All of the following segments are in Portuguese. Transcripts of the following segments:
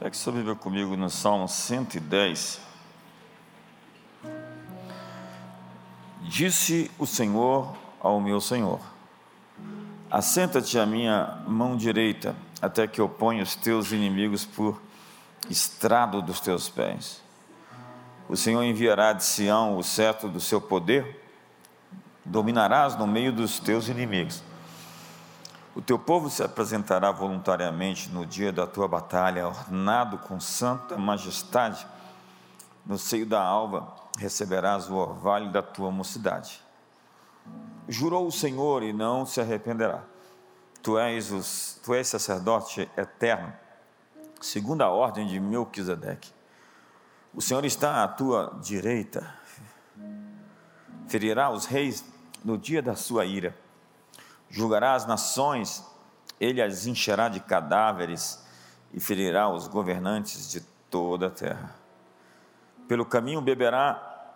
Pegue sua Bíblia comigo no Salmo 110. Disse o Senhor ao meu Senhor: Assenta-te à minha mão direita, até que eu ponha os teus inimigos por estrado dos teus pés. O Senhor enviará de Sião o cetro do seu poder, dominarás no meio dos teus inimigos. O teu povo se apresentará voluntariamente no dia da tua batalha, ornado com santa majestade. No seio da alva receberás o orvalho da tua mocidade. Jurou o Senhor e não se arrependerá. Tu és, os, tu és sacerdote eterno, segundo a ordem de Melquisedeque. O Senhor está à tua direita, ferirá os reis no dia da sua ira julgará as nações, ele as encherá de cadáveres e ferirá os governantes de toda a terra. Pelo caminho beberá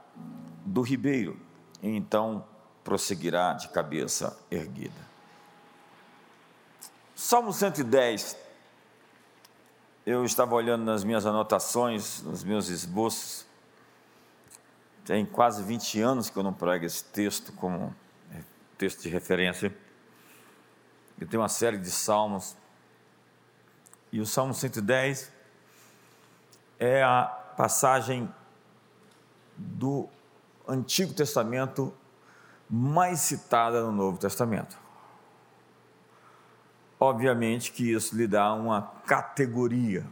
do ribeiro, e então prosseguirá de cabeça erguida. Salmo 110. Eu estava olhando nas minhas anotações, nos meus esboços. Tem quase 20 anos que eu não prego esse texto como texto de referência. Eu tenho uma série de salmos. E o Salmo 110 é a passagem do Antigo Testamento mais citada no Novo Testamento. Obviamente que isso lhe dá uma categoria,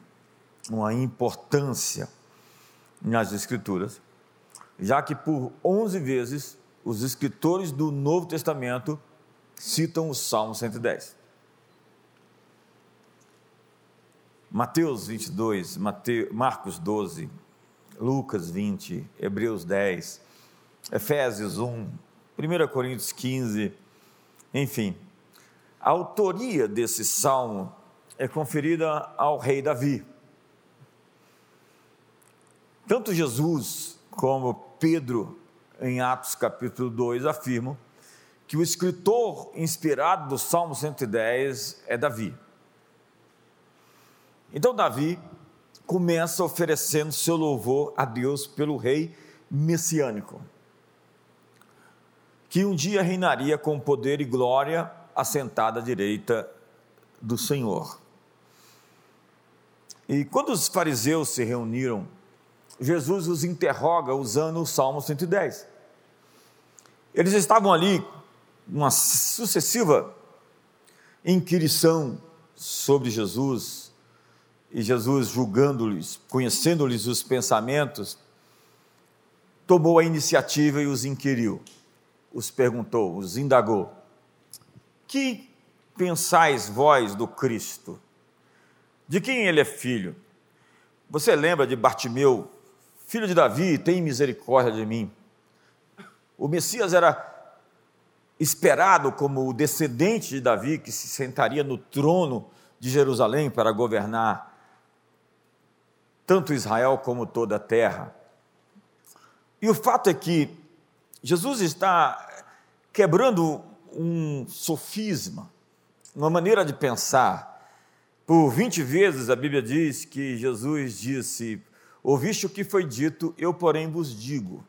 uma importância nas Escrituras, já que por 11 vezes os escritores do Novo Testamento citam o Salmo 110. Mateus 22, Mateus, Marcos 12, Lucas 20, Hebreus 10, Efésios 1, 1 Coríntios 15, enfim. A autoria desse salmo é conferida ao rei Davi. Tanto Jesus como Pedro, em Atos capítulo 2, afirmam que o escritor inspirado do Salmo 110 é Davi. Então, Davi começa oferecendo seu louvor a Deus pelo rei messiânico, que um dia reinaria com poder e glória assentado à direita do Senhor. E quando os fariseus se reuniram, Jesus os interroga usando o Salmo 110. Eles estavam ali uma sucessiva inquirição sobre Jesus, e Jesus julgando-lhes, conhecendo-lhes os pensamentos, tomou a iniciativa e os inquiriu, os perguntou, os indagou: Que pensais vós do Cristo? De quem ele é filho? Você lembra de Bartimeu, filho de Davi, tem misericórdia de mim? O Messias era esperado como o descendente de Davi que se sentaria no trono de Jerusalém para governar tanto Israel como toda a terra. E o fato é que Jesus está quebrando um sofisma, uma maneira de pensar. Por 20 vezes a Bíblia diz que Jesus disse: Ouviste o que foi dito, eu, porém, vos digo.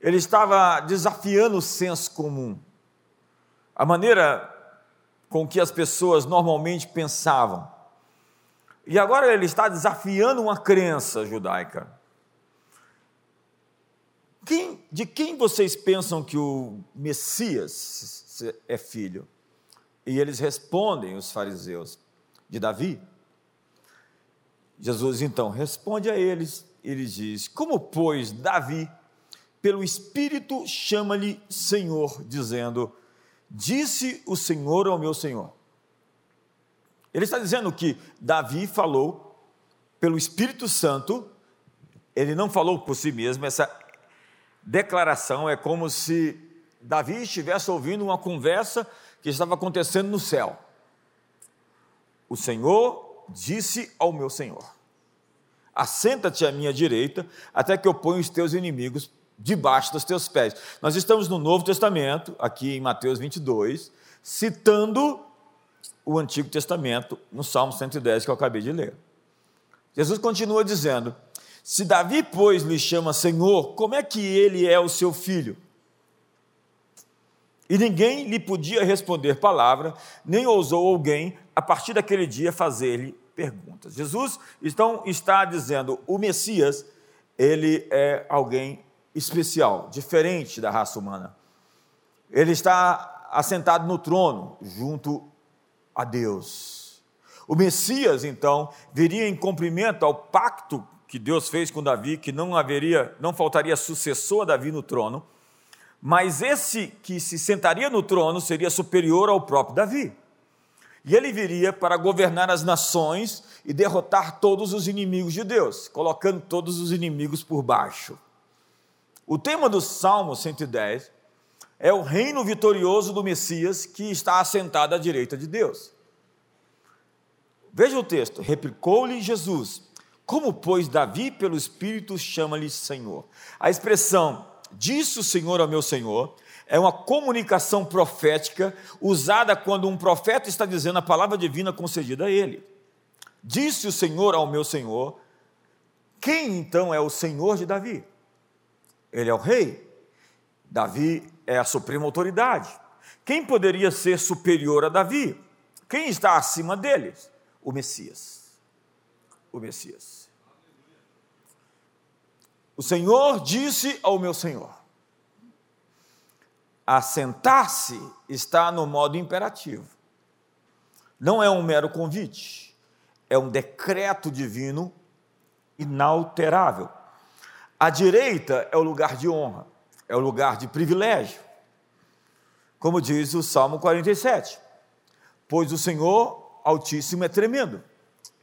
Ele estava desafiando o senso comum, a maneira com que as pessoas normalmente pensavam. E agora ele está desafiando uma crença judaica. Quem, de quem vocês pensam que o Messias é filho? E eles respondem, os fariseus, de Davi. Jesus então responde a eles e lhes diz: Como, pois, Davi pelo Espírito chama-lhe Senhor, dizendo: Disse o Senhor ao meu Senhor. Ele está dizendo que Davi falou pelo Espírito Santo, ele não falou por si mesmo, essa declaração é como se Davi estivesse ouvindo uma conversa que estava acontecendo no céu. O Senhor disse ao meu Senhor: Assenta-te à minha direita, até que eu ponha os teus inimigos debaixo dos teus pés. Nós estamos no Novo Testamento, aqui em Mateus 22, citando o Antigo Testamento no Salmo 110 que eu acabei de ler. Jesus continua dizendo: Se Davi, pois, lhe chama Senhor, como é que ele é o seu filho? E ninguém lhe podia responder palavra, nem ousou alguém, a partir daquele dia, fazer-lhe perguntas. Jesus então está dizendo: o Messias, ele é alguém especial, diferente da raça humana. Ele está assentado no trono, junto a Deus. O Messias, então, viria em cumprimento ao pacto que Deus fez com Davi, que não haveria, não faltaria sucessor a Davi no trono, mas esse que se sentaria no trono seria superior ao próprio Davi. E ele viria para governar as nações e derrotar todos os inimigos de Deus, colocando todos os inimigos por baixo. O tema do Salmo 110 é o reino vitorioso do Messias que está assentado à direita de Deus. Veja o texto: replicou-lhe Jesus, como, pois, Davi, pelo Espírito, chama-lhe Senhor. A expressão, disse o Senhor ao meu Senhor, é uma comunicação profética usada quando um profeta está dizendo a palavra divina concedida a ele. Disse o Senhor ao meu Senhor, quem então é o Senhor de Davi? Ele é o rei. Davi é a suprema autoridade. Quem poderia ser superior a Davi? Quem está acima deles? O Messias. O Messias. O Senhor disse ao meu Senhor: assentar-se está no modo imperativo. Não é um mero convite, é um decreto divino inalterável. A direita é o lugar de honra, é o lugar de privilégio. Como diz o Salmo 47. Pois o Senhor Altíssimo é tremendo,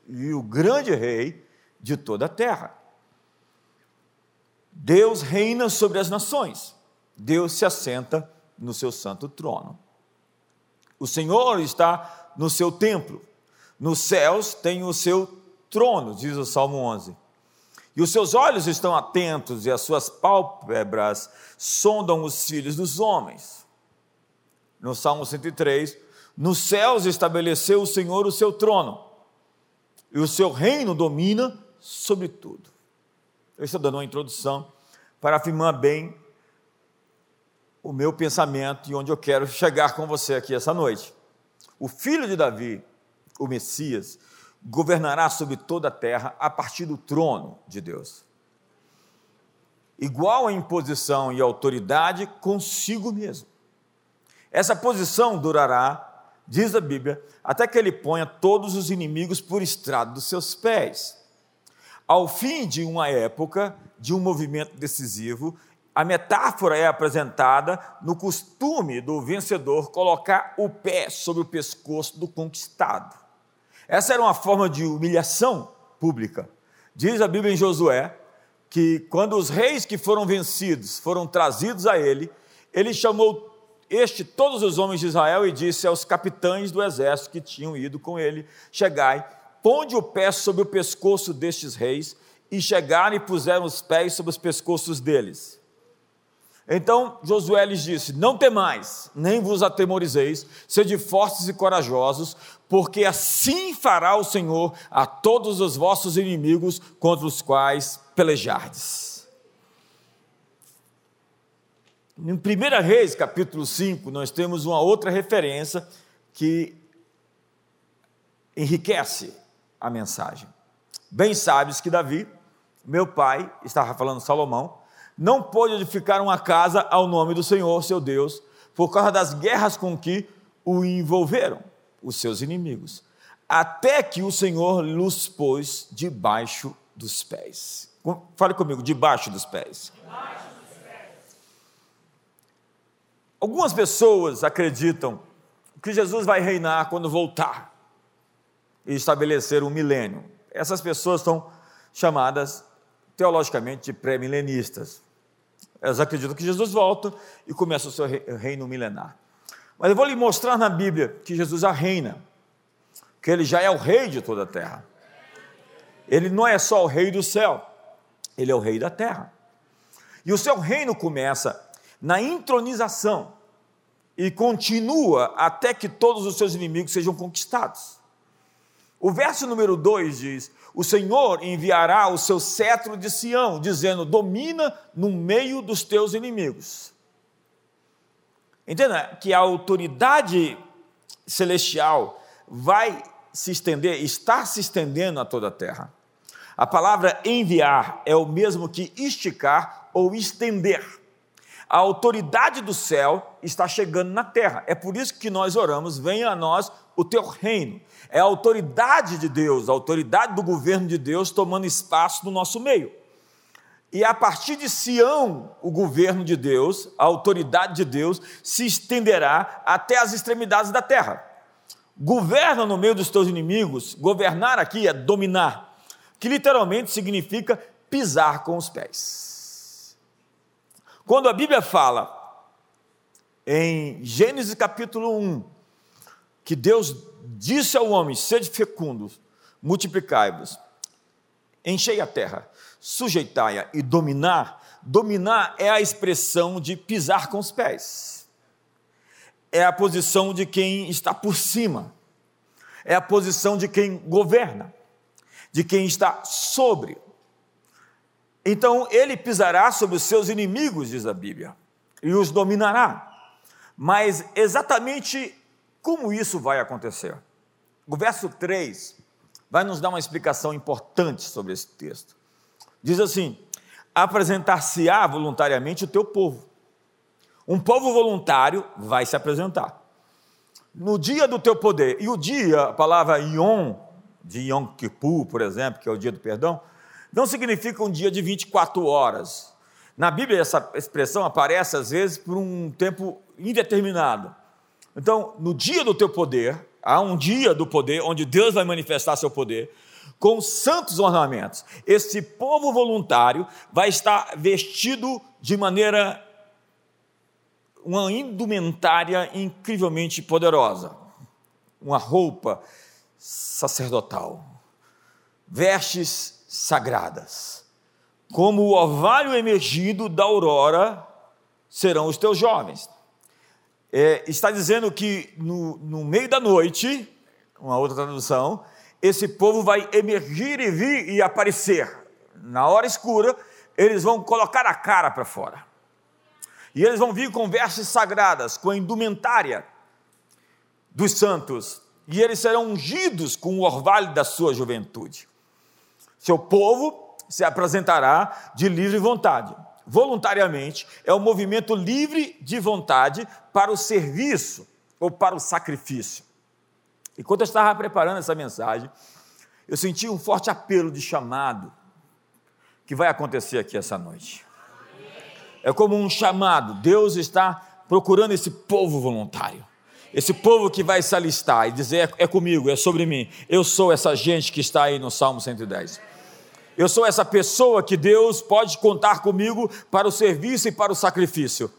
e o grande rei de toda a terra. Deus reina sobre as nações, Deus se assenta no seu santo trono. O Senhor está no seu templo, nos céus tem o seu trono, diz o Salmo 11. E os seus olhos estão atentos e as suas pálpebras sondam os filhos dos homens. No Salmo 103, nos céus estabeleceu o Senhor o seu trono, e o seu reino domina sobre tudo. Eu estou dando uma introdução para afirmar bem o meu pensamento e onde eu quero chegar com você aqui essa noite. O filho de Davi, o Messias, governará sobre toda a terra a partir do trono de Deus. Igual em posição e autoridade consigo mesmo. Essa posição durará, diz a Bíblia, até que ele ponha todos os inimigos por estrado dos seus pés. Ao fim de uma época, de um movimento decisivo, a metáfora é apresentada no costume do vencedor colocar o pé sobre o pescoço do conquistado. Essa era uma forma de humilhação pública. Diz a Bíblia em Josué que quando os reis que foram vencidos foram trazidos a ele, ele chamou este todos os homens de Israel e disse aos capitães do exército que tinham ido com ele: Chegai, ponde o pé sobre o pescoço destes reis, e chegaram e puseram os pés sobre os pescoços deles. Então Josué lhes disse: Não temais, nem vos atemorizeis, sede fortes e corajosos, porque assim fará o Senhor a todos os vossos inimigos contra os quais pelejardes. Em 1 Reis, capítulo 5, nós temos uma outra referência que enriquece a mensagem. Bem sabes que Davi, meu pai, estava falando Salomão, não pôde edificar uma casa ao nome do Senhor, seu Deus, por causa das guerras com que o envolveram, os seus inimigos, até que o Senhor lhes pôs debaixo dos pés. Fale comigo, debaixo dos pés. Algumas pessoas acreditam que Jesus vai reinar quando voltar e estabelecer um milênio. Essas pessoas são chamadas teologicamente de pré-milenistas. Elas acreditam que Jesus volta e começa o seu reino milenar. Mas eu vou lhe mostrar na Bíblia que Jesus já reina, que ele já é o rei de toda a terra. Ele não é só o rei do céu, ele é o rei da terra. E o seu reino começa na intronização e continua até que todos os seus inimigos sejam conquistados. O verso número 2 diz: O Senhor enviará o seu cetro de Sião, dizendo: Domina no meio dos teus inimigos. Entenda que a autoridade celestial vai se estender, está se estendendo a toda a terra. A palavra enviar é o mesmo que esticar ou estender. A autoridade do céu está chegando na terra. É por isso que nós oramos: venha a nós o teu reino. É a autoridade de Deus, a autoridade do governo de Deus tomando espaço no nosso meio. E a partir de Sião, o governo de Deus, a autoridade de Deus, se estenderá até as extremidades da terra. Governa no meio dos teus inimigos, governar aqui é dominar, que literalmente significa pisar com os pés. Quando a Bíblia fala em Gênesis capítulo 1, que Deus disse ao homem: sede fecundos, multiplicai-vos, enchei a terra, sujeitai-a e dominar. Dominar é a expressão de pisar com os pés, é a posição de quem está por cima, é a posição de quem governa, de quem está sobre. Então ele pisará sobre os seus inimigos, diz a Bíblia, e os dominará. Mas exatamente como isso vai acontecer? O verso 3 vai nos dar uma explicação importante sobre esse texto. Diz assim: apresentar-se-á voluntariamente o teu povo. Um povo voluntário vai se apresentar. No dia do teu poder, e o dia, a palavra Yom, de Yom Kippur, por exemplo, que é o dia do perdão, não significa um dia de 24 horas. Na Bíblia, essa expressão aparece às vezes por um tempo indeterminado. Então, no dia do teu poder, há um dia do poder onde Deus vai manifestar seu poder com santos ornamentos. Esse povo voluntário vai estar vestido de maneira uma indumentária incrivelmente poderosa, uma roupa sacerdotal, vestes sagradas, como o orvalho emergido da aurora serão os teus jovens é, está dizendo que no, no meio da noite, uma outra tradução, esse povo vai emergir e vir e aparecer. Na hora escura, eles vão colocar a cara para fora. E eles vão vir com vestes sagradas, com a indumentária dos santos. E eles serão ungidos com o orvalho da sua juventude. Seu povo se apresentará de livre vontade voluntariamente, é um movimento livre de vontade para o serviço ou para o sacrifício. Enquanto eu estava preparando essa mensagem, eu senti um forte apelo de chamado que vai acontecer aqui essa noite. É como um chamado, Deus está procurando esse povo voluntário. Esse povo que vai se alistar e dizer: é, é comigo, é sobre mim. Eu sou essa gente que está aí no Salmo 110. Eu sou essa pessoa que Deus pode contar comigo para o serviço e para o sacrifício.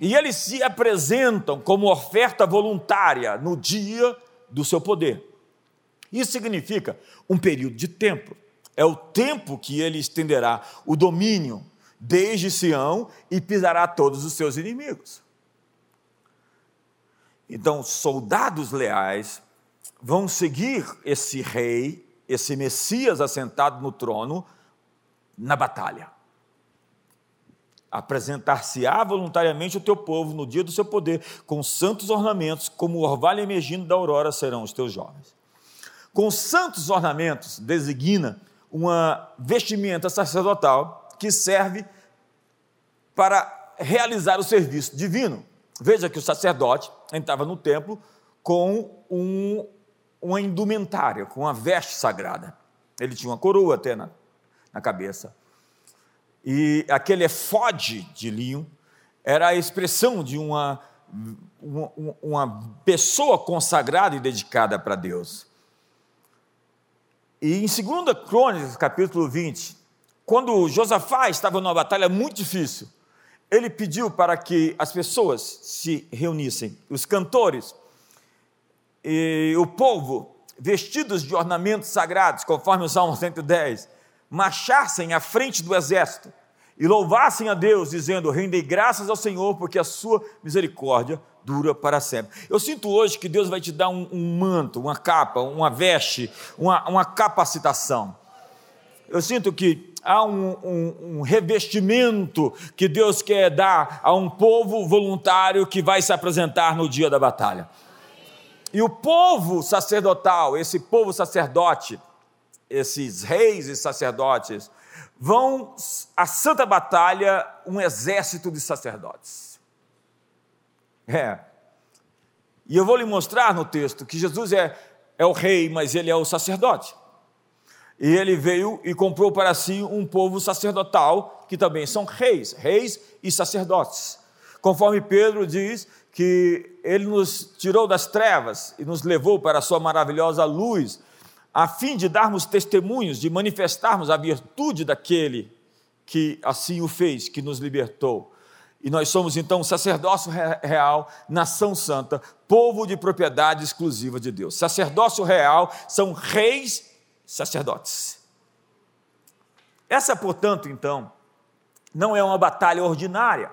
E eles se apresentam como oferta voluntária no dia do seu poder. Isso significa um período de tempo. É o tempo que ele estenderá o domínio desde Sião e pisará todos os seus inimigos. Então, soldados leais vão seguir esse rei esse Messias assentado no trono na batalha. Apresentar-se-á voluntariamente o teu povo no dia do seu poder, com santos ornamentos, como o orvalho emergindo da aurora serão os teus jovens. Com santos ornamentos designa uma vestimenta sacerdotal que serve para realizar o serviço divino. Veja que o sacerdote entrava no templo com um uma indumentária, com uma veste sagrada. Ele tinha uma coroa até na, na cabeça. E aquele efode de linho era a expressão de uma, uma, uma pessoa consagrada e dedicada para Deus. E em 2 Crônicas, capítulo 20, quando Josafá estava numa batalha muito difícil, ele pediu para que as pessoas se reunissem, os cantores, e o povo, vestidos de ornamentos sagrados, conforme o Salmo 110, marchassem à frente do exército e louvassem a Deus, dizendo: Rendei graças ao Senhor, porque a sua misericórdia dura para sempre. Eu sinto hoje que Deus vai te dar um, um manto, uma capa, uma veste, uma, uma capacitação. Eu sinto que há um, um, um, revestimento que Deus quer dar a um povo voluntário que vai se apresentar no dia da batalha. E o povo sacerdotal, esse povo sacerdote, esses reis e sacerdotes, vão à santa batalha um exército de sacerdotes. É. E eu vou lhe mostrar no texto que Jesus é, é o rei, mas ele é o sacerdote. E ele veio e comprou para si um povo sacerdotal, que também são reis, reis e sacerdotes. Conforme Pedro diz que ele nos tirou das trevas e nos levou para a sua maravilhosa luz, a fim de darmos testemunhos, de manifestarmos a virtude daquele que assim o fez, que nos libertou. E nós somos então sacerdócio real, nação santa, povo de propriedade exclusiva de Deus. Sacerdócio real são reis sacerdotes. Essa, portanto, então, não é uma batalha ordinária,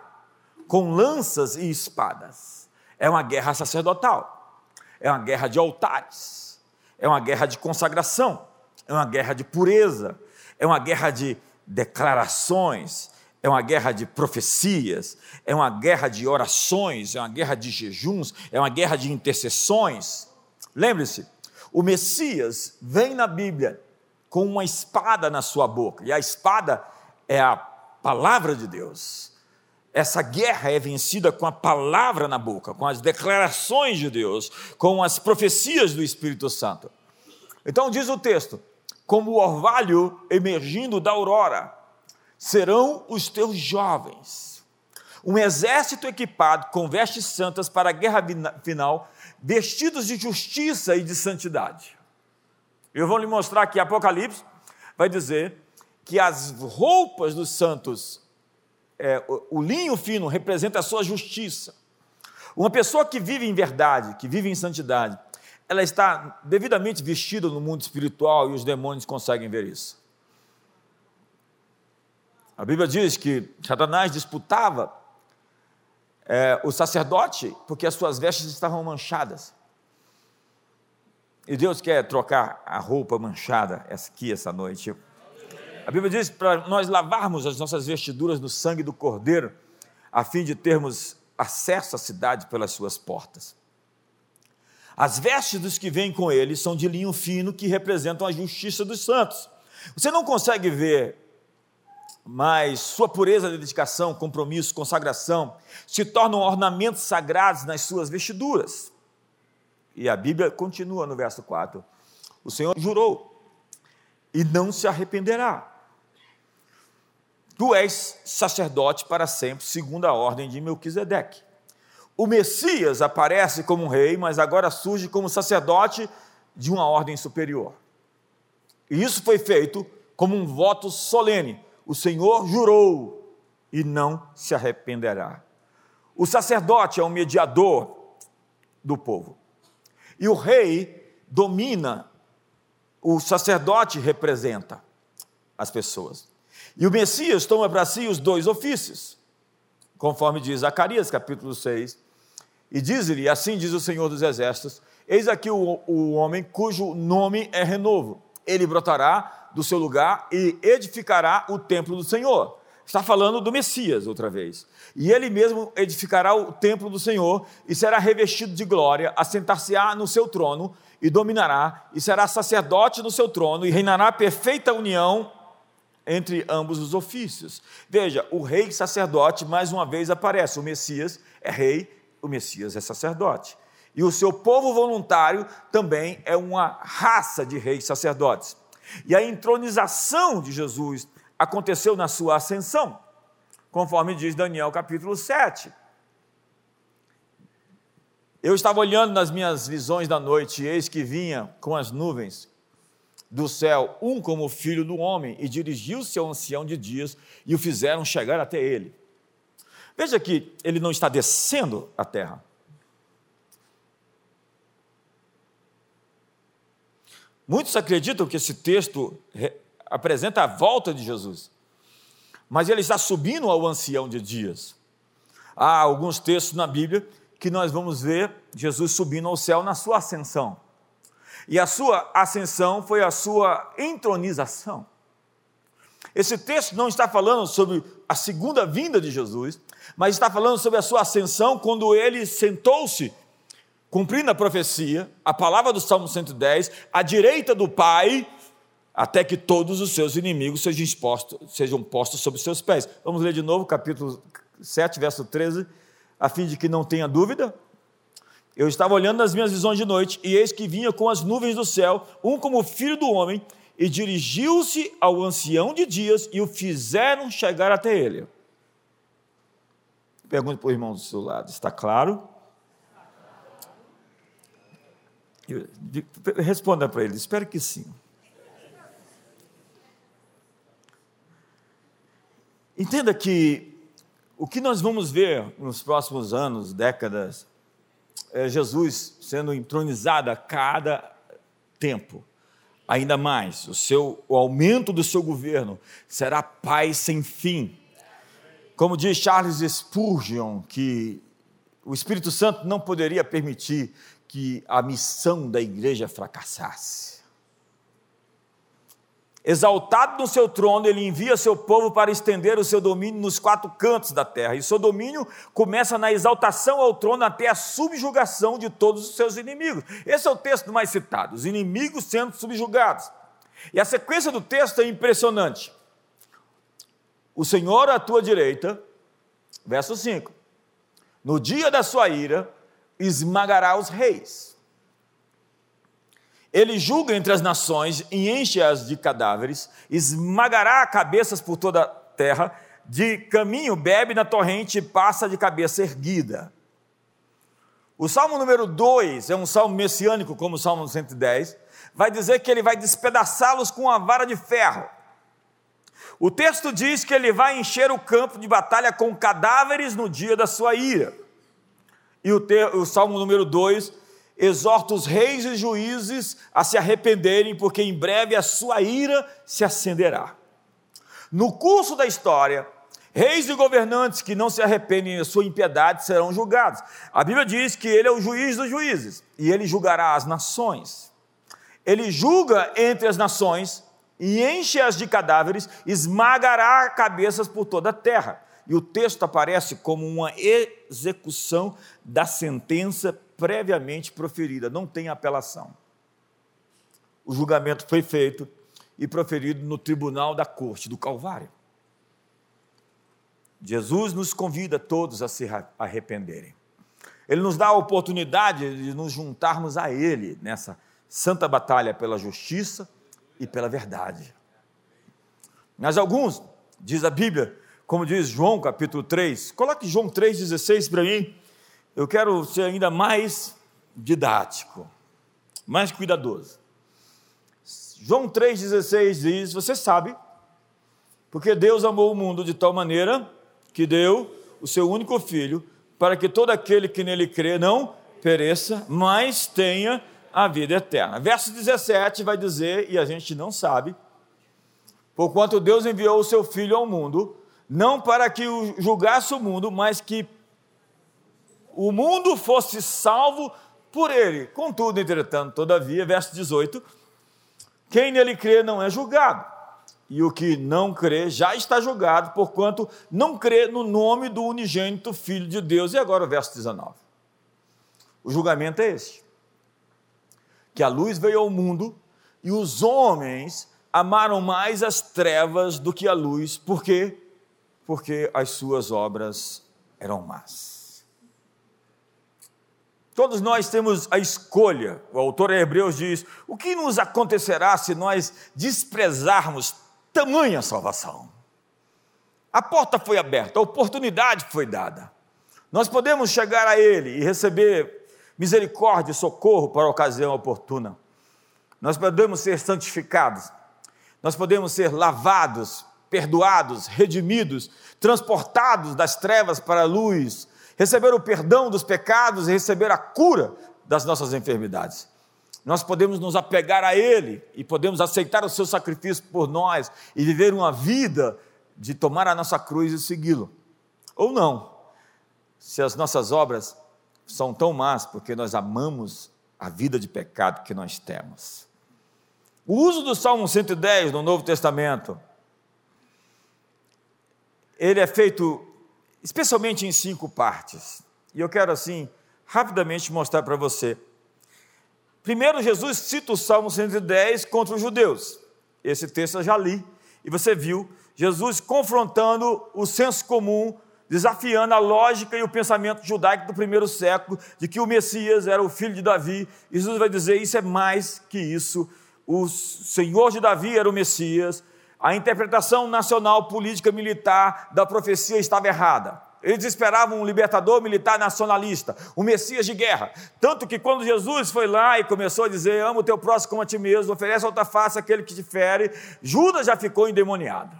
com lanças e espadas. É uma guerra sacerdotal, é uma guerra de altares, é uma guerra de consagração, é uma guerra de pureza, é uma guerra de declarações, é uma guerra de profecias, é uma guerra de orações, é uma guerra de jejuns, é uma guerra de intercessões. Lembre-se, o Messias vem na Bíblia com uma espada na sua boca, e a espada é a palavra de Deus. Essa guerra é vencida com a palavra na boca, com as declarações de Deus, com as profecias do Espírito Santo. Então diz o texto: como o orvalho emergindo da aurora, serão os teus jovens. Um exército equipado com vestes santas para a guerra final vestidos de justiça e de santidade. Eu vou lhe mostrar que Apocalipse vai dizer que as roupas dos santos, é, o, o linho fino representa a sua justiça. Uma pessoa que vive em verdade, que vive em santidade, ela está devidamente vestida no mundo espiritual e os demônios conseguem ver isso. A Bíblia diz que Satanás disputava é, o sacerdote, porque as suas vestes estavam manchadas. E Deus quer trocar a roupa manchada aqui essa noite. A Bíblia diz para nós lavarmos as nossas vestiduras no sangue do Cordeiro, a fim de termos acesso à cidade pelas suas portas. As vestes dos que vêm com ele são de linho fino, que representam a justiça dos santos. Você não consegue ver mas sua pureza, dedicação, compromisso, consagração se tornam ornamentos sagrados nas suas vestiduras. E a Bíblia continua no verso 4: O Senhor jurou e não se arrependerá. Tu és sacerdote para sempre, segundo a ordem de Melquisedeque. O Messias aparece como um rei, mas agora surge como sacerdote de uma ordem superior. E isso foi feito como um voto solene o Senhor jurou e não se arrependerá. O sacerdote é o mediador do povo. E o rei domina, o sacerdote representa as pessoas. E o Messias toma para si os dois ofícios, conforme diz Zacarias, capítulo 6. E diz-lhe: Assim diz o Senhor dos Exércitos: Eis aqui o, o homem cujo nome é renovo. Ele brotará do seu lugar e edificará o templo do Senhor. Está falando do Messias outra vez. E ele mesmo edificará o templo do Senhor e será revestido de glória, assentar-se-á no seu trono e dominará, e será sacerdote no seu trono e reinará perfeita união entre ambos os ofícios. Veja, o rei sacerdote mais uma vez aparece. O Messias é rei, o Messias é sacerdote. E o seu povo voluntário também é uma raça de reis sacerdotes. E a entronização de Jesus aconteceu na sua ascensão, conforme diz Daniel capítulo 7. Eu estava olhando nas minhas visões da noite, e eis que vinha com as nuvens do céu um como filho do homem, e dirigiu-se ao ancião de dias, e o fizeram chegar até ele. Veja que ele não está descendo à terra, Muitos acreditam que esse texto apresenta a volta de Jesus, mas ele está subindo ao ancião de dias. Há alguns textos na Bíblia que nós vamos ver Jesus subindo ao céu na sua ascensão. E a sua ascensão foi a sua entronização. Esse texto não está falando sobre a segunda vinda de Jesus, mas está falando sobre a sua ascensão quando ele sentou-se, cumprindo a profecia, a palavra do Salmo 110, à direita do Pai, até que todos os seus inimigos sejam, expostos, sejam postos sob seus pés. Vamos ler de novo, capítulo 7, verso 13, a fim de que não tenha dúvida. Eu estava olhando nas minhas visões de noite, e eis que vinha com as nuvens do céu, um como filho do homem, e dirigiu-se ao ancião de dias e o fizeram chegar até ele. Pergunte para o irmão do seu lado, está claro? Responda para ele, espero que sim. Entenda que o que nós vamos ver nos próximos anos, décadas, Jesus sendo entronizado a cada tempo ainda mais, o, seu, o aumento do seu governo será paz sem fim. Como diz Charles Spurgeon, que o Espírito Santo não poderia permitir que a missão da igreja fracassasse. Exaltado no seu trono, ele envia seu povo para estender o seu domínio nos quatro cantos da terra. E seu domínio começa na exaltação ao trono até a subjugação de todos os seus inimigos. Esse é o texto mais citado: os inimigos sendo subjugados. E a sequência do texto é impressionante. O Senhor à tua direita, verso 5: No dia da sua ira, esmagará os reis. Ele julga entre as nações e enche-as de cadáveres, esmagará cabeças por toda a terra, de caminho bebe na torrente e passa de cabeça erguida. O salmo número 2 é um salmo messiânico, como o salmo 110, vai dizer que ele vai despedaçá-los com uma vara de ferro. O texto diz que ele vai encher o campo de batalha com cadáveres no dia da sua ira. E o, te, o salmo número 2 exorta os reis e juízes a se arrependerem, porque em breve a sua ira se acenderá. No curso da história, reis e governantes que não se arrependem da sua impiedade serão julgados. A Bíblia diz que ele é o juiz dos juízes e ele julgará as nações. Ele julga entre as nações e enche-as de cadáveres, esmagará cabeças por toda a terra. E o texto aparece como uma execução da sentença previamente proferida, não tem apelação. O julgamento foi feito e proferido no tribunal da corte do Calvário. Jesus nos convida todos a se arrependerem. Ele nos dá a oportunidade de nos juntarmos a Ele nessa santa batalha pela justiça e pela verdade. Mas alguns, diz a Bíblia, como diz João capítulo 3, coloque João 3,16 para mim. Eu quero ser ainda mais didático, mais cuidadoso. João 3,16 diz: Você sabe, porque Deus amou o mundo de tal maneira que deu o seu único filho, para que todo aquele que nele crê não pereça, mas tenha a vida eterna. Verso 17 vai dizer, e a gente não sabe, porquanto Deus enviou o seu filho ao mundo, não para que julgasse o mundo, mas que o mundo fosse salvo por ele. Contudo, entretanto, todavia, verso 18: quem nele crê não é julgado, e o que não crê já está julgado, porquanto não crê no nome do unigênito Filho de Deus. E agora o verso 19. O julgamento é este: que a luz veio ao mundo e os homens amaram mais as trevas do que a luz, por quê? Porque as suas obras eram más. Todos nós temos a escolha. O autor Hebreus diz: o que nos acontecerá se nós desprezarmos tamanha salvação? A porta foi aberta, a oportunidade foi dada. Nós podemos chegar a Ele e receber misericórdia e socorro para a ocasião oportuna. Nós podemos ser santificados, nós podemos ser lavados, perdoados, redimidos, transportados das trevas para a luz, receber o perdão dos pecados e receber a cura das nossas enfermidades. Nós podemos nos apegar a Ele e podemos aceitar o seu sacrifício por nós e viver uma vida de tomar a nossa cruz e segui-lo. Ou não, se as nossas obras são tão más porque nós amamos a vida de pecado que nós temos. O uso do Salmo 110 no Novo Testamento, ele é feito especialmente em cinco partes. E eu quero, assim, rapidamente mostrar para você. Primeiro, Jesus cita o Salmo 110 contra os judeus. Esse texto eu já li, e você viu Jesus confrontando o senso comum, desafiando a lógica e o pensamento judaico do primeiro século, de que o Messias era o filho de Davi. E Jesus vai dizer: isso é mais que isso. O Senhor de Davi era o Messias. A interpretação nacional, política, militar da profecia estava errada. Eles esperavam um libertador militar nacionalista, um Messias de guerra. Tanto que quando Jesus foi lá e começou a dizer: Ama o teu próximo como a ti mesmo, oferece outra face àquele que te fere, Judas já ficou endemoniado.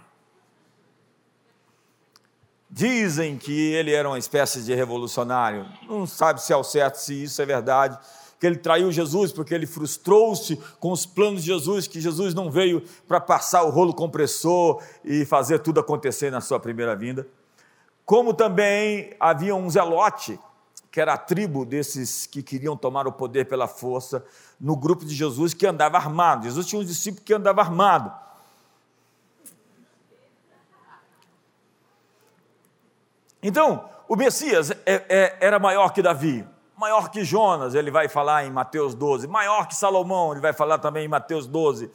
Dizem que ele era uma espécie de revolucionário, não sabe se é o certo, se isso é verdade, que ele traiu Jesus porque ele frustrou-se com os planos de Jesus, que Jesus não veio para passar o rolo compressor e fazer tudo acontecer na sua primeira vinda. Como também havia um zelote, que era a tribo desses que queriam tomar o poder pela força, no grupo de Jesus que andava armado. Jesus tinha um discípulo que andava armado. Então, o Messias é, é, era maior que Davi, maior que Jonas, ele vai falar em Mateus 12, maior que Salomão, ele vai falar também em Mateus 12.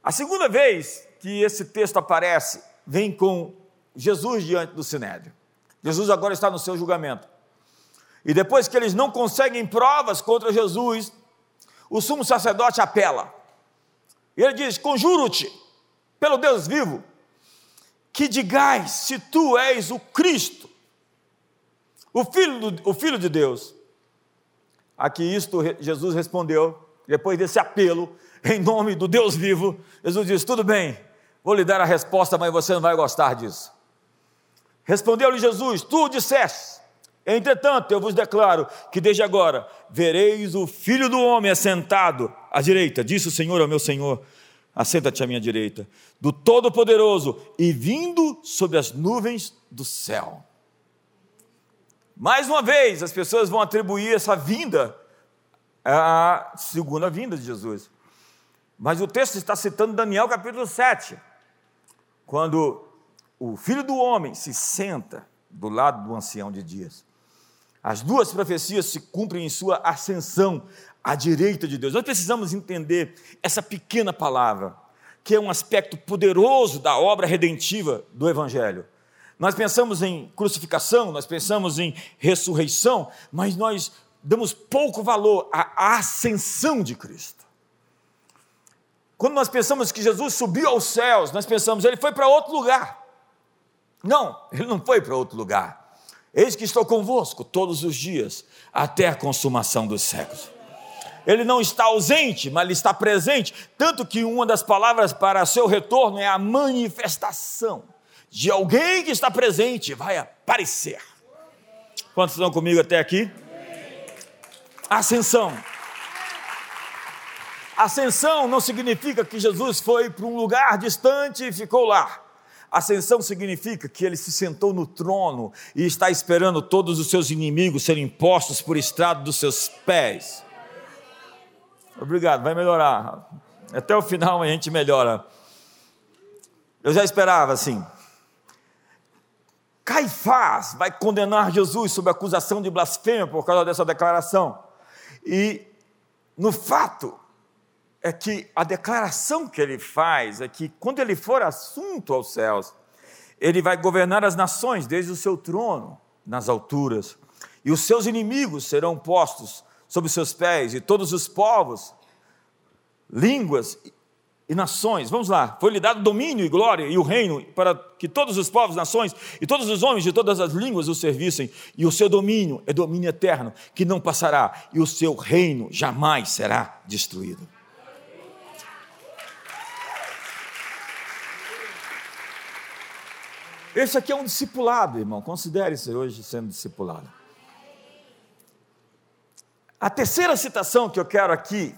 A segunda vez que esse texto aparece, vem com Jesus diante do Sinédrio. Jesus agora está no seu julgamento. E depois que eles não conseguem provas contra Jesus, o sumo sacerdote apela. E ele diz: Conjuro-te, pelo Deus vivo, que digais se tu és o Cristo, o Filho, do, o filho de Deus. Aqui isto Jesus respondeu, depois desse apelo, em nome do Deus vivo, Jesus diz: Tudo bem, vou lhe dar a resposta, mas você não vai gostar disso. Respondeu-lhe Jesus: Tu disseste. Entretanto, eu vos declaro que desde agora vereis o Filho do Homem assentado à direita, disse o Senhor ao meu Senhor: Assenta-te à minha direita, do Todo-Poderoso e vindo sobre as nuvens do céu. Mais uma vez, as pessoas vão atribuir essa vinda à segunda vinda de Jesus. Mas o texto está citando Daniel capítulo 7, quando o filho do homem se senta do lado do ancião de dias. As duas profecias se cumprem em sua ascensão à direita de Deus. Nós precisamos entender essa pequena palavra, que é um aspecto poderoso da obra redentiva do Evangelho. Nós pensamos em crucificação, nós pensamos em ressurreição, mas nós damos pouco valor à ascensão de Cristo. Quando nós pensamos que Jesus subiu aos céus, nós pensamos, ele foi para outro lugar. Não, ele não foi para outro lugar. Eis que estou convosco todos os dias, até a consumação dos séculos. Ele não está ausente, mas ele está presente. Tanto que uma das palavras para seu retorno é a manifestação de alguém que está presente, vai aparecer. Quantos estão comigo até aqui? Ascensão. Ascensão não significa que Jesus foi para um lugar distante e ficou lá. Ascensão significa que ele se sentou no trono e está esperando todos os seus inimigos serem postos por estrado dos seus pés. Obrigado, vai melhorar. Até o final a gente melhora. Eu já esperava assim. Caifás vai condenar Jesus sob acusação de blasfêmia por causa dessa declaração. E, no fato, é que a declaração que ele faz é que quando ele for assunto aos céus, ele vai governar as nações desde o seu trono nas alturas, e os seus inimigos serão postos sob seus pés, e todos os povos, línguas e nações, vamos lá, foi-lhe dado domínio e glória e o reino para que todos os povos, nações e todos os homens de todas as línguas o servissem, e o seu domínio é domínio eterno, que não passará, e o seu reino jamais será destruído. Esse aqui é um discipulado, irmão. Considere-se hoje sendo discipulado. A terceira citação que eu quero aqui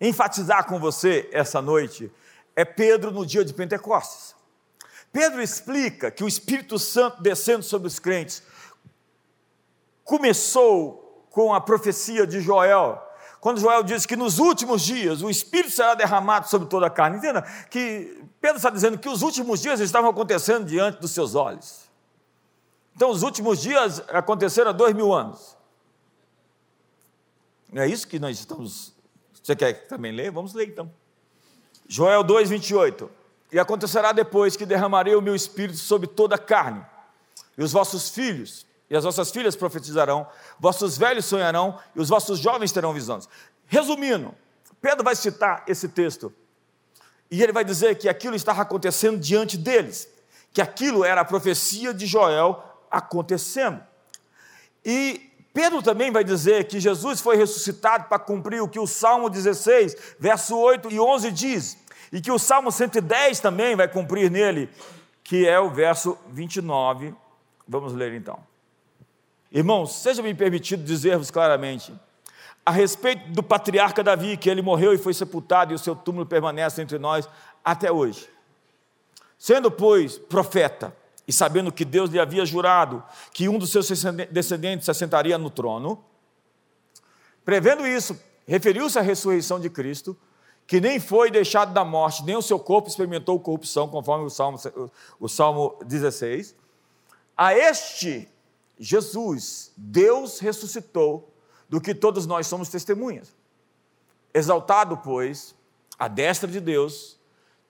enfatizar com você essa noite é Pedro no dia de Pentecostes. Pedro explica que o Espírito Santo descendo sobre os crentes começou com a profecia de Joel, quando Joel diz que nos últimos dias o Espírito será derramado sobre toda a carne. Entenda que Pedro está dizendo que os últimos dias estavam acontecendo diante dos seus olhos. Então, os últimos dias aconteceram há dois mil anos. É isso que nós estamos. Você quer também ler? Vamos ler então. Joel 2, 28. E acontecerá depois que derramarei o meu espírito sobre toda a carne, e os vossos filhos e as vossas filhas profetizarão, vossos velhos sonharão, e os vossos jovens terão visões. Resumindo, Pedro vai citar esse texto, e ele vai dizer que aquilo estava acontecendo diante deles, que aquilo era a profecia de Joel acontecendo. E Pedro também vai dizer que Jesus foi ressuscitado para cumprir o que o Salmo 16, verso 8 e 11 diz, e que o Salmo 110 também vai cumprir nele, que é o verso 29. Vamos ler então. Irmãos, seja-me permitido dizer-vos claramente, a respeito do patriarca Davi, que ele morreu e foi sepultado, e o seu túmulo permanece entre nós até hoje. Sendo, pois, profeta, e sabendo que Deus lhe havia jurado que um dos seus descendentes se assentaria no trono, prevendo isso, referiu-se à ressurreição de Cristo, que nem foi deixado da morte, nem o seu corpo experimentou corrupção, conforme o Salmo, o Salmo 16. A este Jesus, Deus ressuscitou, do que todos nós somos testemunhas. Exaltado, pois, a destra de Deus,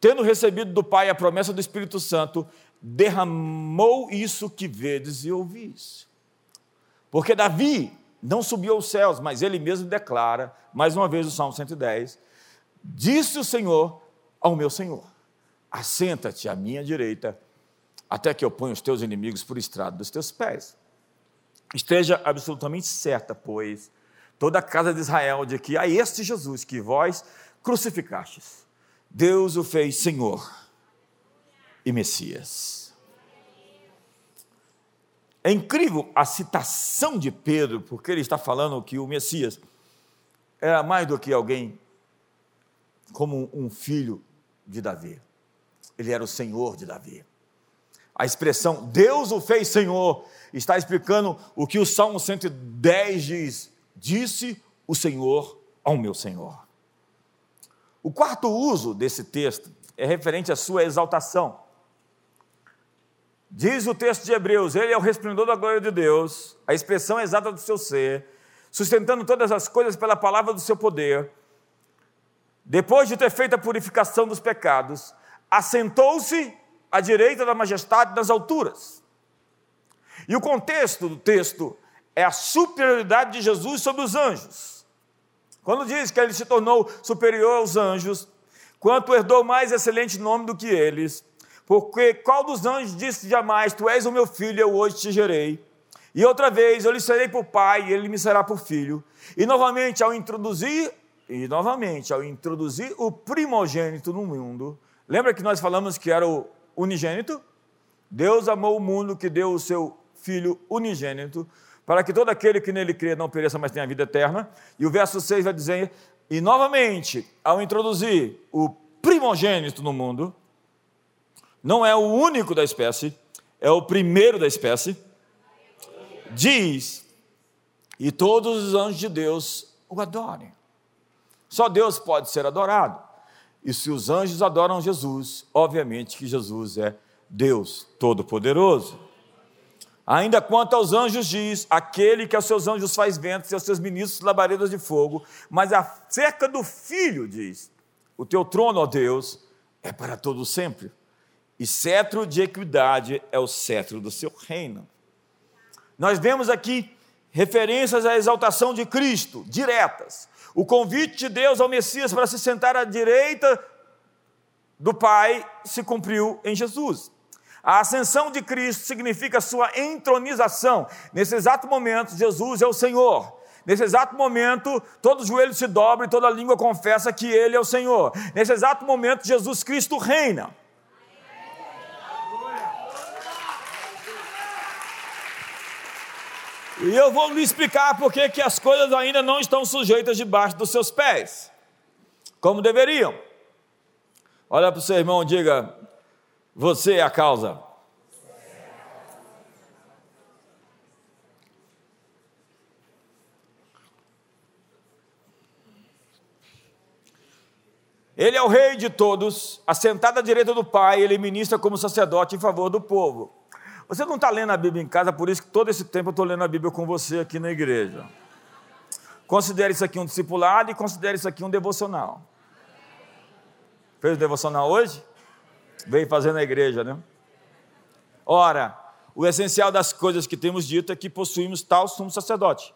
tendo recebido do Pai a promessa do Espírito Santo, derramou isso que vedes e ouvis. Porque Davi não subiu aos céus, mas ele mesmo declara, mais uma vez o Salmo 110, disse o Senhor ao meu Senhor: Assenta-te à minha direita, até que eu ponha os teus inimigos por estrado dos teus pés. Esteja absolutamente certa, pois, toda a casa de Israel, de que a este Jesus que vós crucificastes, Deus o fez Senhor e Messias. É incrível a citação de Pedro, porque ele está falando que o Messias era mais do que alguém como um filho de Davi. Ele era o Senhor de Davi. A expressão Deus o fez Senhor está explicando o que o Salmo 110 diz: Disse o Senhor ao meu Senhor. O quarto uso desse texto é referente à sua exaltação. Diz o texto de Hebreus: Ele é o resplendor da glória de Deus, a expressão exata do seu ser, sustentando todas as coisas pela palavra do seu poder. Depois de ter feito a purificação dos pecados, assentou-se à direita da majestade das alturas. E o contexto do texto é a superioridade de Jesus sobre os anjos. Quando diz que ele se tornou superior aos anjos, quanto herdou mais excelente nome do que eles, porque qual dos anjos disse jamais: Tu és o meu filho, eu hoje te gerei? E outra vez, eu lhe serei por pai, e ele me será por filho. E novamente, ao introduzir, e novamente, ao introduzir o primogênito no mundo, lembra que nós falamos que era o unigênito? Deus amou o mundo que deu o seu filho unigênito, para que todo aquele que nele crê não pereça, mas tenha vida eterna. E o verso 6 vai dizer: E novamente, ao introduzir o primogênito no mundo, não é o único da espécie, é o primeiro da espécie, diz, e todos os anjos de Deus o adorem. Só Deus pode ser adorado. E se os anjos adoram Jesus, obviamente que Jesus é Deus Todo-Poderoso. Ainda quanto aos anjos, diz: aquele que aos seus anjos faz ventos e aos seus ministros labaredas de fogo, mas acerca do filho, diz: o teu trono, ó Deus, é para todo sempre e cetro de equidade é o cetro do seu reino. Nós vemos aqui referências à exaltação de Cristo, diretas. O convite de Deus ao Messias para se sentar à direita do Pai se cumpriu em Jesus. A ascensão de Cristo significa sua entronização. Nesse exato momento, Jesus é o Senhor. Nesse exato momento, todo joelho se dobra e toda língua confessa que Ele é o Senhor. Nesse exato momento, Jesus Cristo reina. E eu vou lhe explicar por que as coisas ainda não estão sujeitas debaixo dos seus pés, como deveriam. Olha para o seu irmão e diga: Você é a causa. Ele é o rei de todos, assentado à direita do Pai, ele ministra como sacerdote em favor do povo. Você não está lendo a Bíblia em casa, por isso que todo esse tempo eu estou lendo a Bíblia com você aqui na igreja. Considere isso aqui um discipulado e considere isso aqui um devocional. Fez o devocional hoje? Veio fazer na igreja, né? Ora, o essencial das coisas que temos dito é que possuímos tal sumo sacerdote.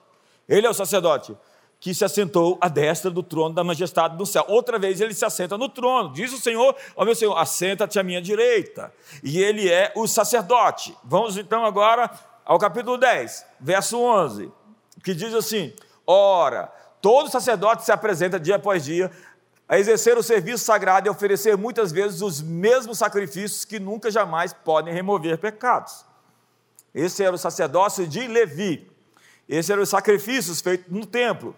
Ele é o sacerdote que se assentou à destra do trono da majestade do céu. Outra vez ele se assenta no trono. Diz o Senhor, ó meu Senhor, assenta-te à minha direita. E ele é o sacerdote. Vamos então agora ao capítulo 10, verso 11, que diz assim: Ora, todo sacerdote se apresenta dia após dia a exercer o serviço sagrado e oferecer muitas vezes os mesmos sacrifícios que nunca jamais podem remover pecados. Esse era o sacerdócio de Levi. Esse eram os sacrifícios feitos no templo.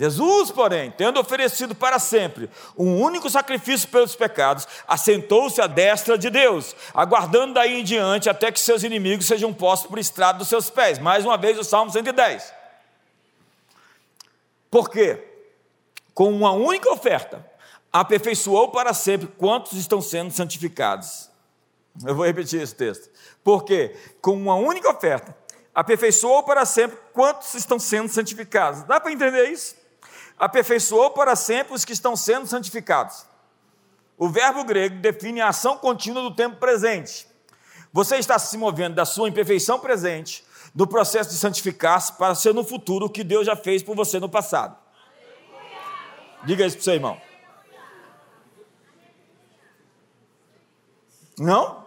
Jesus, porém, tendo oferecido para sempre um único sacrifício pelos pecados, assentou-se à destra de Deus, aguardando daí em diante até que seus inimigos sejam postos por estrado dos seus pés. Mais uma vez o Salmo 110. Por quê? Com uma única oferta, aperfeiçoou para sempre quantos estão sendo santificados. Eu vou repetir esse texto. Porque com uma única oferta, aperfeiçoou para sempre quantos estão sendo santificados. Dá para entender isso? Aperfeiçoou para sempre os que estão sendo santificados. O verbo grego define a ação contínua do tempo presente. Você está se movendo da sua imperfeição presente, do processo de santificar-se, para ser no futuro o que Deus já fez por você no passado. Diga isso para o seu irmão. Não?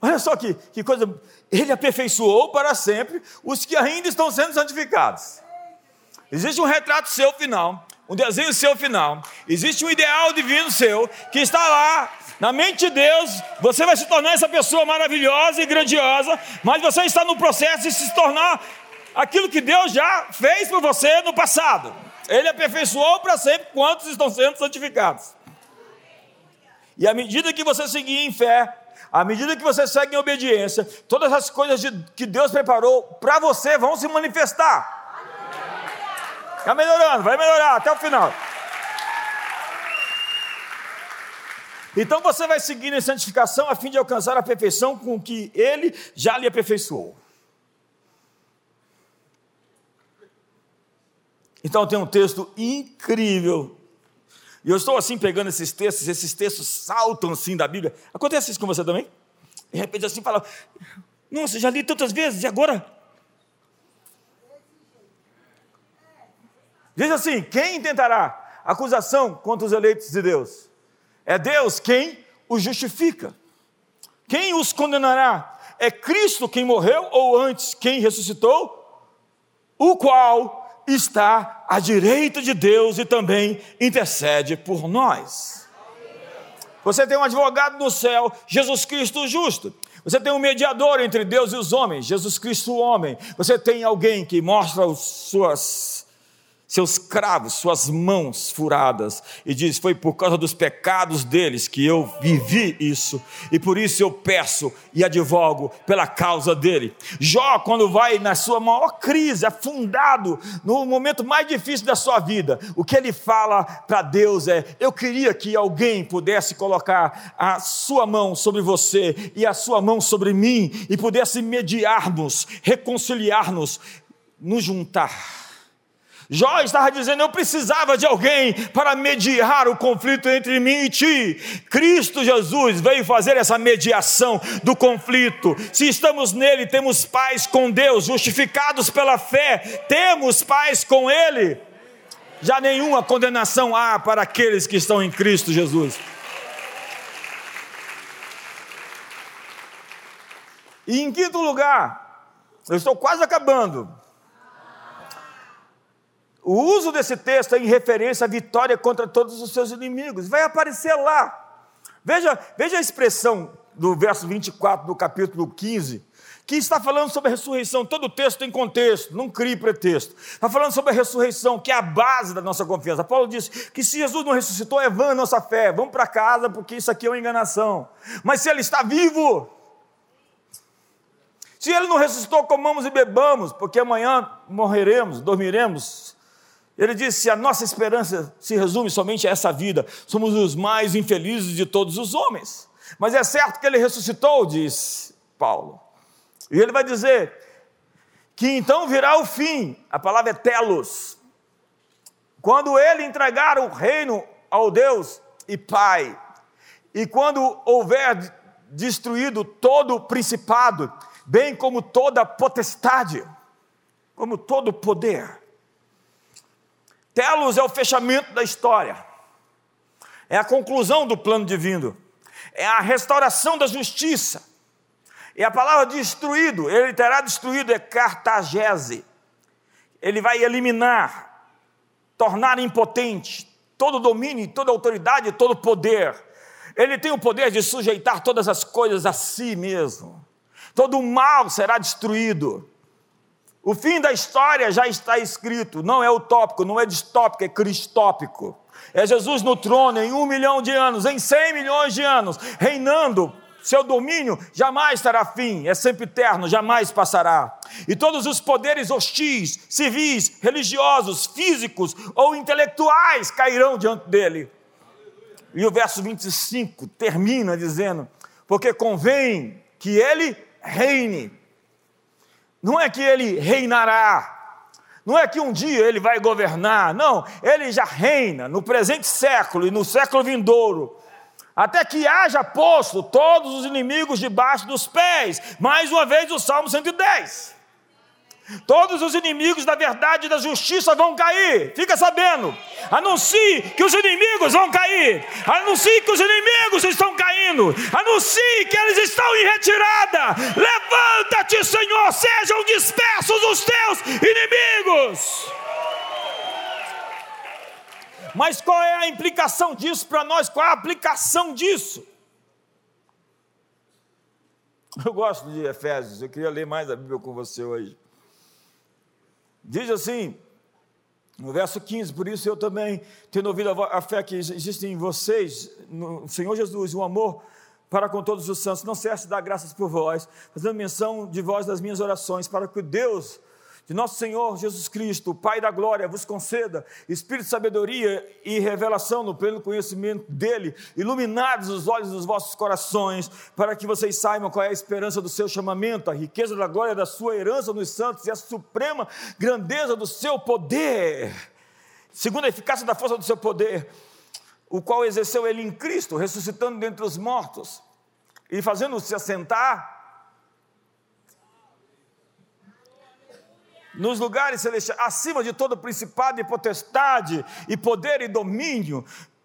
Olha só que, que coisa. Ele aperfeiçoou para sempre os que ainda estão sendo santificados. Existe um retrato seu final, um desenho seu final. Existe um ideal divino seu que está lá na mente de Deus. Você vai se tornar essa pessoa maravilhosa e grandiosa, mas você está no processo de se tornar aquilo que Deus já fez por você no passado. Ele aperfeiçoou para sempre quantos estão sendo santificados. E à medida que você seguir em fé, à medida que você segue em obediência, todas as coisas de, que Deus preparou para você vão se manifestar. Está melhorando, vai melhorar até o final. Então você vai seguir em santificação a fim de alcançar a perfeição com que Ele já lhe aperfeiçoou. Então tem um texto incrível e eu estou assim pegando esses textos, esses textos saltam assim da Bíblia. Acontece isso com você também? De repente assim fala, nossa, já li tantas vezes, e agora? Diz assim: quem intentará acusação contra os eleitos de Deus? É Deus quem os justifica. Quem os condenará? É Cristo quem morreu ou antes quem ressuscitou? O qual está à direita de Deus e também intercede por nós. Você tem um advogado no céu, Jesus Cristo justo. Você tem um mediador entre Deus e os homens, Jesus Cristo o homem. Você tem alguém que mostra as suas seus cravos, suas mãos furadas, e diz: Foi por causa dos pecados deles que eu vivi isso, e por isso eu peço e advogo pela causa dele. Jó, quando vai na sua maior crise, afundado, no momento mais difícil da sua vida, o que ele fala para Deus é: Eu queria que alguém pudesse colocar a sua mão sobre você e a sua mão sobre mim, e pudesse mediarmos, reconciliar-nos, nos juntar Jó estava dizendo: Eu precisava de alguém para mediar o conflito entre mim e ti. Cristo Jesus veio fazer essa mediação do conflito. Se estamos nele, temos paz com Deus, justificados pela fé, temos paz com Ele. Já nenhuma condenação há para aqueles que estão em Cristo Jesus. E em quinto lugar, eu estou quase acabando. O uso desse texto é em referência à vitória contra todos os seus inimigos. Vai aparecer lá. Veja, veja a expressão do verso 24 do capítulo 15, que está falando sobre a ressurreição. Todo o texto tem contexto, não crie pretexto. Está falando sobre a ressurreição, que é a base da nossa confiança. Paulo diz que se Jesus não ressuscitou, é vã a nossa fé. Vamos para casa, porque isso aqui é uma enganação. Mas se ele está vivo, se ele não ressuscitou, comamos e bebamos, porque amanhã morreremos, dormiremos Ele disse: a nossa esperança se resume somente a essa vida, somos os mais infelizes de todos os homens. Mas é certo que ele ressuscitou, diz Paulo. E ele vai dizer que então virá o fim, a palavra é telos, quando ele entregar o reino ao Deus e Pai, e quando houver destruído todo o principado, bem como toda potestade, como todo poder. Telos é o fechamento da história, é a conclusão do plano divino, é a restauração da justiça. E a palavra destruído, ele terá destruído, é cartagese. Ele vai eliminar, tornar impotente todo domínio, toda autoridade, todo poder. Ele tem o poder de sujeitar todas as coisas a si mesmo. Todo o mal será destruído. O fim da história já está escrito, não é utópico, não é distópico, é cristópico. É Jesus no trono em um milhão de anos, em cem milhões de anos, reinando. Seu domínio jamais terá fim, é sempre eterno, jamais passará. E todos os poderes hostis, civis, religiosos, físicos ou intelectuais cairão diante dele. E o verso 25 termina dizendo: Porque convém que ele reine não é que ele reinará, não é que um dia ele vai governar, não, ele já reina no presente século e no século vindouro, até que haja posto todos os inimigos debaixo dos pés. Mais uma vez o Salmo 110. Todos os inimigos da verdade e da justiça vão cair. Fica sabendo. Anuncie que os inimigos vão cair. Anuncie que os inimigos estão caindo. Anuncie que eles estão em retirada. Levanta-te, Senhor. Sejam dispersos os teus inimigos. Mas qual é a implicação disso para nós? Qual é a aplicação disso? Eu gosto de Efésios, eu queria ler mais a Bíblia com você hoje. Diz assim, no verso 15: Por isso eu também, tendo ouvido a, fé que existe em vocês, no Senhor Jesus, o amor para com todos os santos, não cesse de dar graças por vós, fazendo menção de vós das minhas orações, para que Deus de nosso Senhor Jesus Cristo, Pai da glória, vos conceda espírito de sabedoria e revelação no pleno conhecimento dele, iluminados os olhos dos vossos corações, para que vocês saibam qual é a esperança do seu chamamento, a riqueza da glória da sua herança nos santos e a suprema grandeza do seu poder, segundo a eficácia da força do seu poder, o qual exerceu ele em Cristo, ressuscitando dentre os mortos e fazendo-se assentar nos lugares celestiais, acima de todo principado e potestade, e poder e domínio,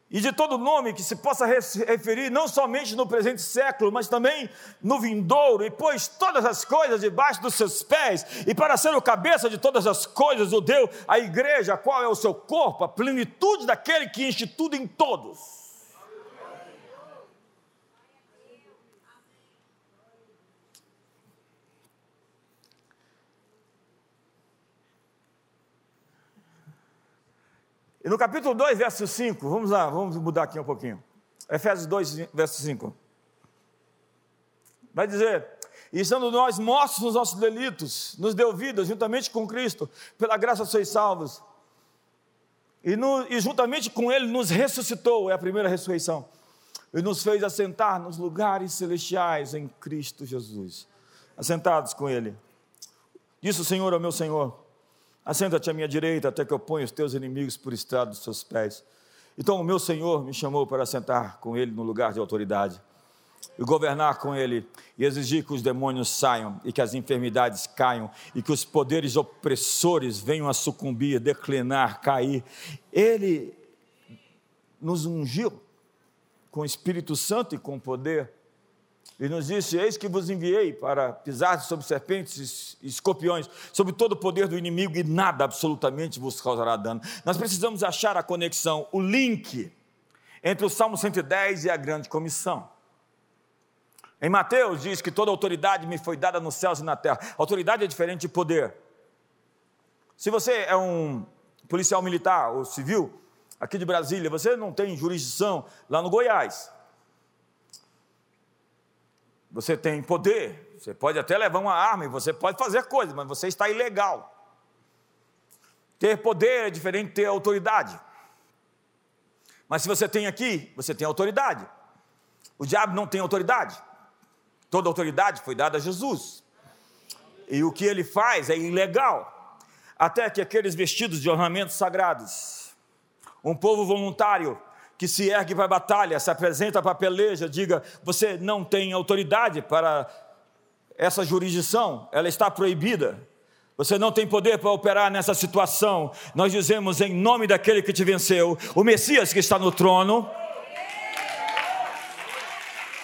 e de todo nome que se possa referir, não somente no presente século, mas também no vindouro, e pôs todas as coisas debaixo dos seus pés, e para ser o cabeça de todas as coisas, o deu a igreja, qual é o seu corpo, a plenitude daquele que tudo em todos. E no capítulo 2, verso 5, vamos lá, vamos mudar aqui um pouquinho. Efésios 2, verso 5. Vai dizer: E estando nós mortos nos nossos delitos, nos deu vida juntamente com Cristo, pela graça sois salvos. E, no, e juntamente com Ele nos ressuscitou, é a primeira ressurreição. E nos fez assentar nos lugares celestiais em Cristo Jesus. Assentados com Ele. Disse o Senhor ao meu Senhor: Assenta-te à minha direita até que eu ponha os teus inimigos por estrado dos seus pés. Então o meu Senhor me chamou para sentar com ele no lugar de autoridade e governar com ele e exigir que os demônios saiam e que as enfermidades caiam e que os poderes opressores venham a sucumbir, declinar, cair. Ele nos ungiu com o Espírito Santo e com poder ele nos disse: Eis que vos enviei para pisar sobre serpentes e escorpiões, sobre todo o poder do inimigo, e nada absolutamente vos causará dano. Nós precisamos achar a conexão, o link entre o Salmo 110 e a grande comissão. Em Mateus diz que toda autoridade me foi dada nos céus e na terra. Autoridade é diferente de poder. Se você é um policial militar ou civil, aqui de Brasília, você não tem jurisdição lá no Goiás. Você tem poder, você pode até levar uma arma e você pode fazer coisas, mas você está ilegal. Ter poder é diferente de ter autoridade. Mas se você tem aqui, você tem autoridade. O diabo não tem autoridade. Toda autoridade foi dada a Jesus. E o que ele faz é ilegal. Até que aqueles vestidos de ornamentos sagrados, um povo voluntário que se ergue para a batalha, se apresenta para a peleja, diga: você não tem autoridade para essa jurisdição, ela está proibida. Você não tem poder para operar nessa situação. Nós dizemos em nome daquele que te venceu, o Messias que está no trono.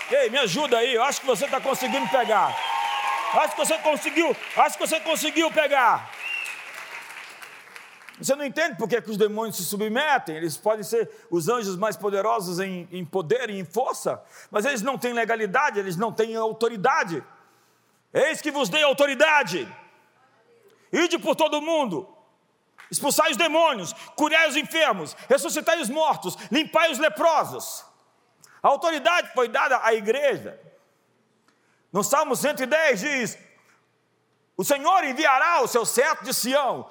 Ei, me ajuda aí, eu acho que você está conseguindo pegar. Acho que você conseguiu, acho que você conseguiu pegar. Você não entende por que, que os demônios se submetem, eles podem ser os anjos mais poderosos em, em poder e em força, mas eles não têm legalidade, eles não têm autoridade. Eis que vos dei autoridade, ide por todo o mundo, expulsai os demônios, curai os enfermos, ressuscitai os mortos, limpai os leprosos. A autoridade foi dada à igreja. No Salmo 110 diz: o Senhor enviará o seu cetro de Sião,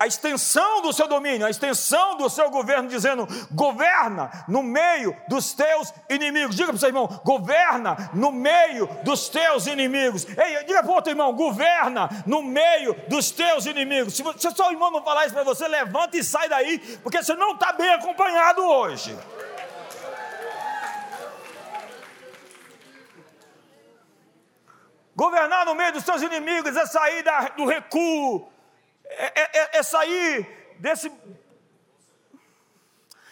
a extensão do seu domínio, a extensão do seu governo, dizendo: governa no meio dos teus inimigos. Diga para o seu irmão: governa no meio dos teus inimigos. Ei, diga para o outro irmão: governa no meio dos teus inimigos. Se o seu irmão não falar isso para você, levanta e sai daí, porque você não está bem acompanhado hoje. Governar no meio dos seus inimigos é sair da, do recuo, é, é, é, é sair desse.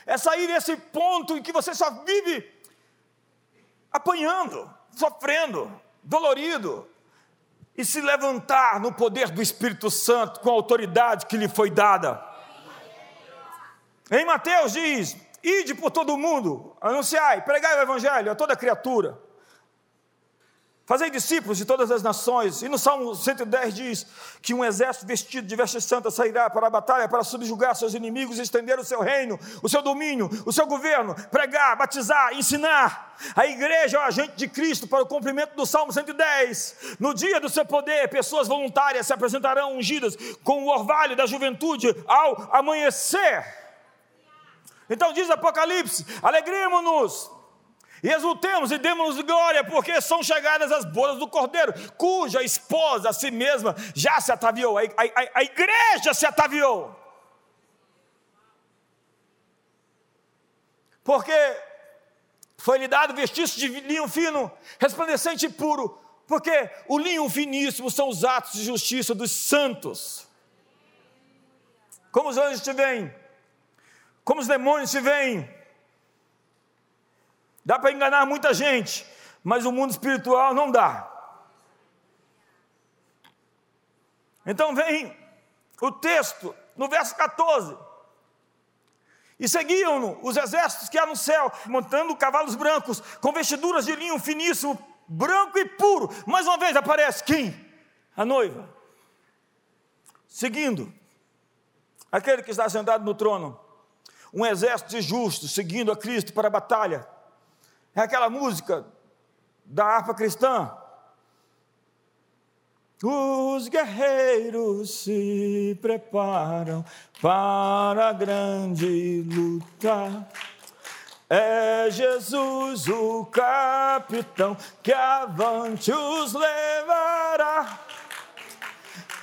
É sair desse ponto em que você só vive apanhando, sofrendo, dolorido, e se levantar no poder do Espírito Santo com a autoridade que lhe foi dada. Em Mateus diz: Ide por todo o mundo, anunciai, pregai o Evangelho a toda criatura. Fazei discípulos de todas as nações. E no Salmo 110 diz que um exército vestido de vestes santas sairá para a batalha para subjugar seus inimigos e estender o seu reino, o seu domínio, o seu governo, pregar, batizar, ensinar. A igreja é o agente de Cristo para o cumprimento do Salmo 110. No dia do seu poder, pessoas voluntárias se apresentarão ungidas com o orvalho da juventude ao amanhecer. Então diz Apocalipse: alegremos-nos e exultemos e demos glória, porque são chegadas as bodas do Cordeiro, cuja esposa a si mesma já se ataviou, a, a, a igreja se ataviou. Porque foi-lhe dado vestício de linho fino, resplandecente e puro, porque o linho finíssimo são os atos de justiça dos santos. Como os anjos te veem, como os demônios te veem, Dá para enganar muita gente, mas o mundo espiritual não dá. Então vem o texto, no verso 14. E seguiam-no os exércitos que há no céu, montando cavalos brancos, com vestiduras de linho finíssimo, branco e puro. Mais uma vez aparece quem? A noiva. Seguindo, aquele que está sentado no trono, um exército de justos seguindo a Cristo para a batalha. É aquela música da harpa cristã. Os guerreiros se preparam para a grande luta. É Jesus o capitão que avante os levará.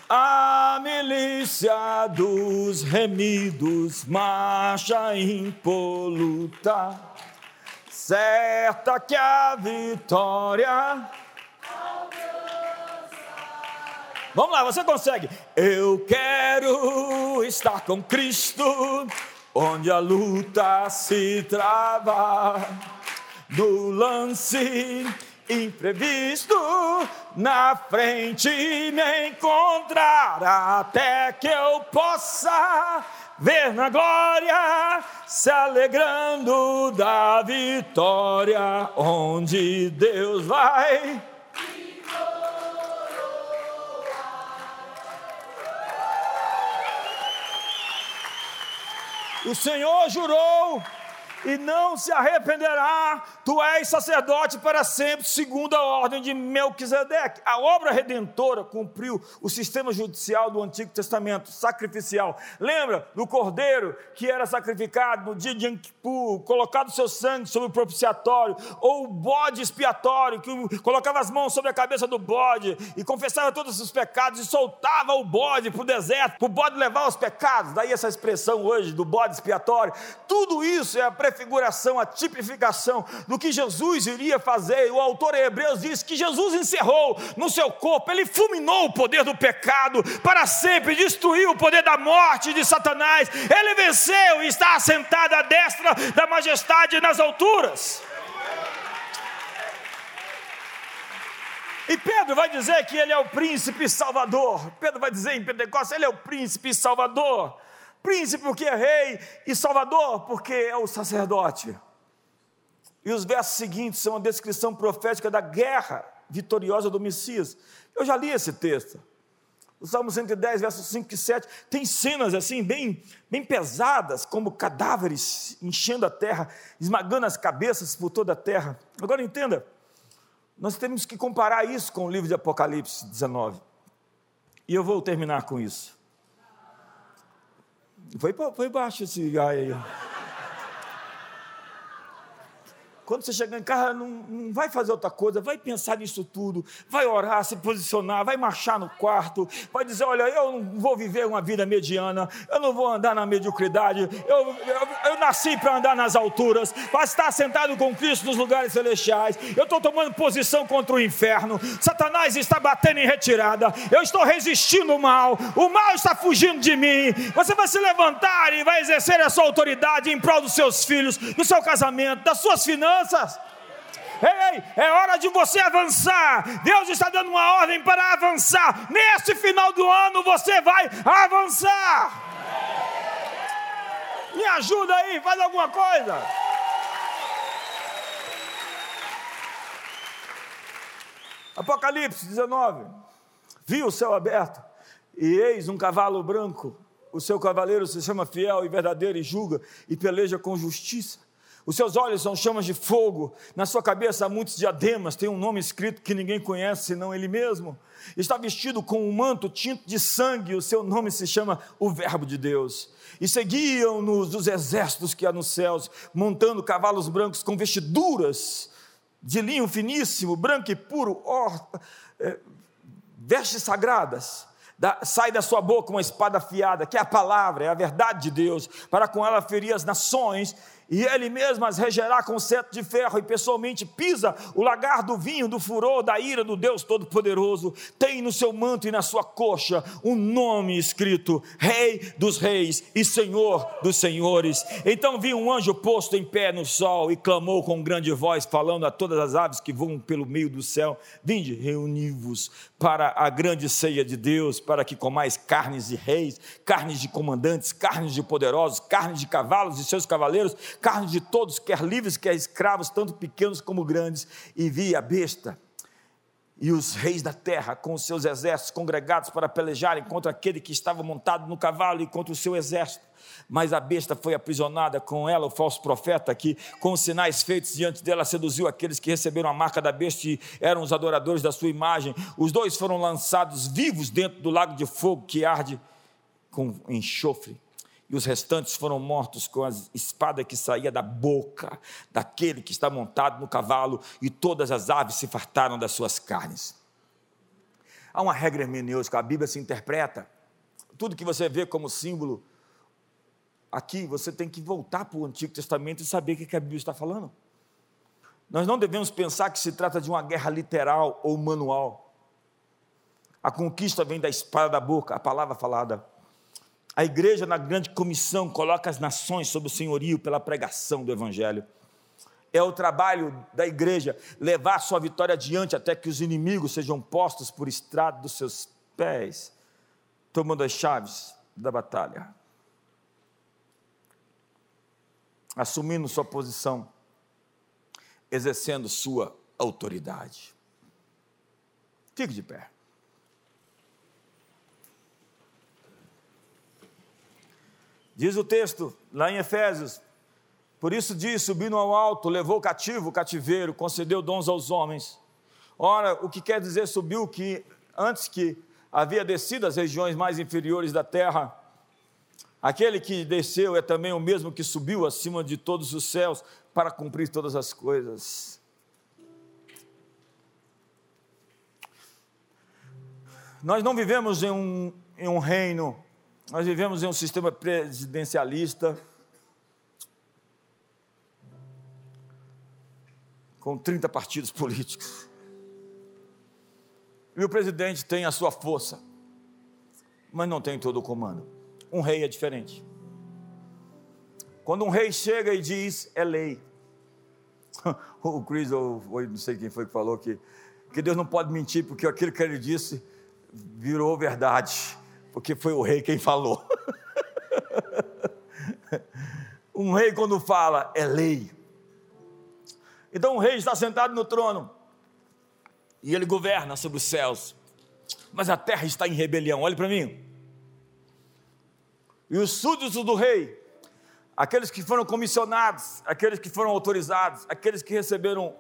A milícia dos remidos marcha impoluta certa que a vitória. Vamos lá, você consegue. Eu quero estar com Cristo, onde a luta se trava, no lance imprevisto, na frente me encontrar, até que eu possa ver na glória, se alegrando da vitória, onde Deus vai. O Senhor jurou e não se arrependerá. Tu és sacerdote para sempre, segundo a ordem de Melquisedeque. A obra redentora cumpriu o sistema judicial do Antigo Testamento, sacrificial. Lembra do cordeiro que era sacrificado no dia de Anquipu, colocado seu sangue sobre o propiciatório, ou o bode expiatório, que colocava as mãos sobre a cabeça do bode e confessava todos os pecados e soltava o bode para o deserto, para o bode levar os pecados. Daí essa expressão hoje do bode expiatório. Tudo isso é a prefiguração, a tipificação do que Jesus iria fazer. O autor em Hebreus diz que Jesus encerrou no seu corpo, ele fulminou o poder do pecado para sempre, destruiu o poder da morte de Satanás. Ele venceu e está assentado à destra da majestade nas alturas. E Pedro vai dizer que ele é o príncipe salvador. Pedro vai dizer em Pentecostes, ele é o príncipe salvador. Príncipe porque é rei e salvador porque é o sacerdote. E os versos seguintes são a descrição profética da guerra vitoriosa do Messias. Eu já li esse texto. O Salmo 110, versos 5 e 7, tem cenas assim, bem, bem pesadas, como cadáveres enchendo a terra, esmagando as cabeças por toda a terra. Agora entenda, nós temos que comparar isso com o livro de Apocalipse 19. E eu vou terminar com isso. Foi, foi baixo esse gai aí. Quando você chegar em casa, não, não, vai fazer outra coisa, vai pensar nisso tudo, vai orar, se posicionar, vai marchar no quarto, vai dizer: Olha, eu não vou viver uma vida mediana, eu não vou andar na mediocridade, eu, eu, eu nasci para andar nas alturas, para estar sentado com Cristo nos lugares celestiais, eu estou tomando posição contra o inferno, Satanás está batendo em retirada, eu estou resistindo o mal, o mal está fugindo de mim. Você vai se levantar e vai exercer a sua autoridade em prol dos seus filhos, do seu casamento, das suas finanças finanças. Ei, é hora de você avançar. Deus está dando uma ordem para avançar. Neste final do ano você vai avançar. Me ajuda aí, faz alguma coisa. Apocalipse 19. Viu o céu aberto e eis um cavalo branco. O seu cavaleiro se chama fiel e verdadeiro e julga e peleja com justiça. Os seus olhos são chamas de fogo, na sua cabeça há muitos diademas, tem um nome escrito que ninguém conhece senão ele mesmo. Está vestido com um manto tinto de sangue, o seu nome se chama o Verbo de Deus. E seguiam-nos os exércitos que há nos céus, montando cavalos brancos com vestiduras de linho finíssimo, branco e puro, or, é, vestes sagradas. Da, sai da sua boca uma espada afiada, que é a palavra, é a verdade de Deus, para com ela ferir as nações e ele mesmo as regerá com cetro de ferro, e pessoalmente pisa o lagar do vinho, do furor, da ira do Deus Todo-Poderoso. Tem no seu manto e na sua coxa um nome escrito: Rei dos Reis e Senhor dos Senhores. Então vi um anjo posto em pé no sol e clamou com grande voz, falando a todas as aves que voam pelo meio do céu: Vinde, reuni-vos para a grande ceia de Deus, para que comais carnes de reis, carnes de comandantes, carnes de poderosos, carnes de cavalos e seus cavaleiros carne de todos, quer livres, quer escravos, tanto pequenos como grandes, e vi a besta e os reis da terra com os seus exércitos congregados para pelejarem contra aquele que estava montado no cavalo e contra o seu exército. Mas a besta foi aprisionada com ela, o falso profeta, que com os sinais feitos diante dela seduziu aqueles que receberam a marca da besta e eram os adoradores da sua imagem. Os dois foram lançados vivos dentro do lago de fogo que arde com enxofre e os restantes foram mortos com a espada que saía da boca daquele que está montado no cavalo, e todas as aves se fartaram das suas carnes. Há uma regra hermenêutica, a Bíblia se interpreta. Tudo que você vê como símbolo aqui, você tem que voltar para o Antigo Testamento e saber o que a Bíblia está falando. Nós não devemos pensar que se trata de uma guerra literal ou manual. A conquista vem da espada da boca, a palavra falada. A igreja, na grande comissão, coloca as nações sob o senhorio pela pregação do Evangelho. É o trabalho da igreja levar sua vitória adiante até que os inimigos sejam postos por estrado dos seus pés, tomando as chaves da batalha. Assumindo sua posição, exercendo sua autoridade. Fique de pé. Diz o texto, lá em Efésios, Por isso diz: subindo ao alto, levou cativo o cativeiro, concedeu dons aos homens. Ora, o que quer dizer subiu que antes que havia descido às regiões mais inferiores da terra, aquele que desceu é também o mesmo que subiu acima de todos os céus para cumprir todas as coisas. Nós não vivemos em um, em um reino, nós vivemos em um sistema presidencialista com 30 partidos políticos. E o presidente tem a sua força, mas não tem todo o comando. Um rei é diferente. Quando um rei chega e diz, é lei. o Chris, ou, não sei quem foi que falou que, que Deus não pode mentir, porque aquilo que ele disse virou verdade, porque foi o rei quem falou. um rei, quando fala, é lei. Então o rei está sentado no trono e ele governa sobre os céus, mas a terra está em rebelião. Olhe para mim. E os súditos do rei, aqueles que foram comissionados, aqueles que foram autorizados, aqueles que receberam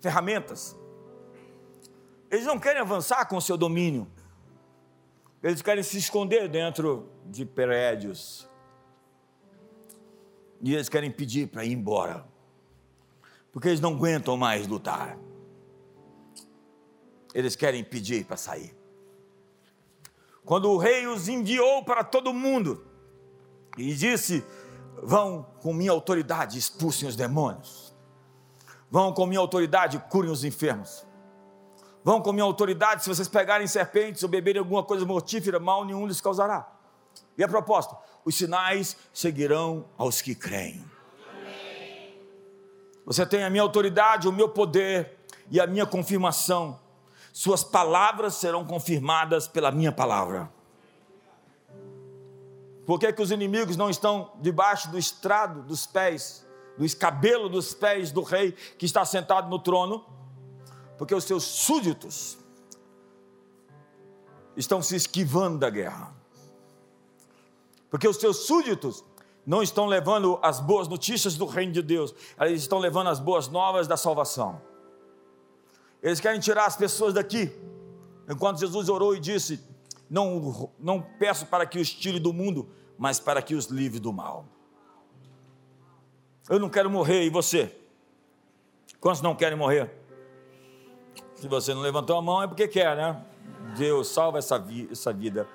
ferramentas, eles não querem avançar com o seu domínio, eles querem se esconder dentro de prédios, e eles querem pedir para ir embora porque eles não aguentam mais lutar. Eles querem pedir para sair. Quando o rei os enviou para todo mundo e disse: Vão com minha autoridade, expulsem os demônios. Vão com minha autoridade, curem os enfermos. Vão com minha autoridade, se vocês pegarem serpentes ou beberem alguma coisa mortífera, mal nenhum lhes causará. E a proposta: os sinais seguirão aos que creem. Você tem a minha autoridade, o meu poder e a minha confirmação. Suas palavras serão confirmadas pela minha palavra. Por que, que os inimigos não estão debaixo do estrado dos pés, do escabelo dos pés do rei que está sentado no trono? Porque os seus súditos estão se esquivando da guerra. Porque os seus súditos não estão levando as boas notícias do reino de Deus, eles estão levando as boas novas da salvação. Eles querem tirar as pessoas daqui. Enquanto Jesus orou e disse: Não, não peço para que os tire do mundo, mas para que os livre do mal. Eu não quero morrer, e você? Quantos não querem morrer? Se você não levantou a mão é porque quer, né? Deus, salva essa, vi essa vida.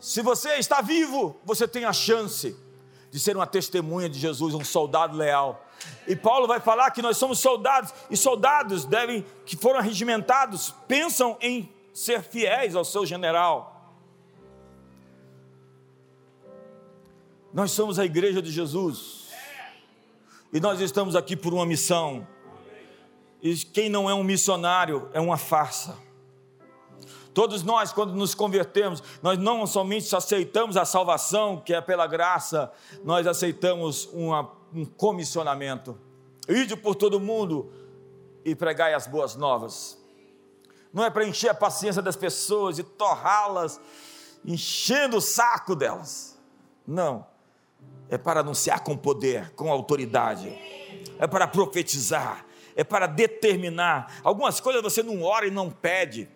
Se você está vivo, você tem a chance de ser uma testemunha de Jesus, um soldado leal. E Paulo vai falar que nós somos soldados, e soldados devem, que foram regimentados, pensam em ser fiéis ao seu general. Nós somos a igreja de Jesus. E nós estamos aqui por uma missão. E quem não é um missionário é uma farsa. Todos nós, quando nos convertemos, nós não somente aceitamos a salvação, que é pela graça, nós aceitamos uma, um comissionamento. Ide por todo mundo e pregai as boas novas. Não é para encher a paciência das pessoas e torrá-las, enchendo o saco delas. Não. É para anunciar com poder, com autoridade. É para profetizar. É para determinar. Algumas coisas você não ora e não pede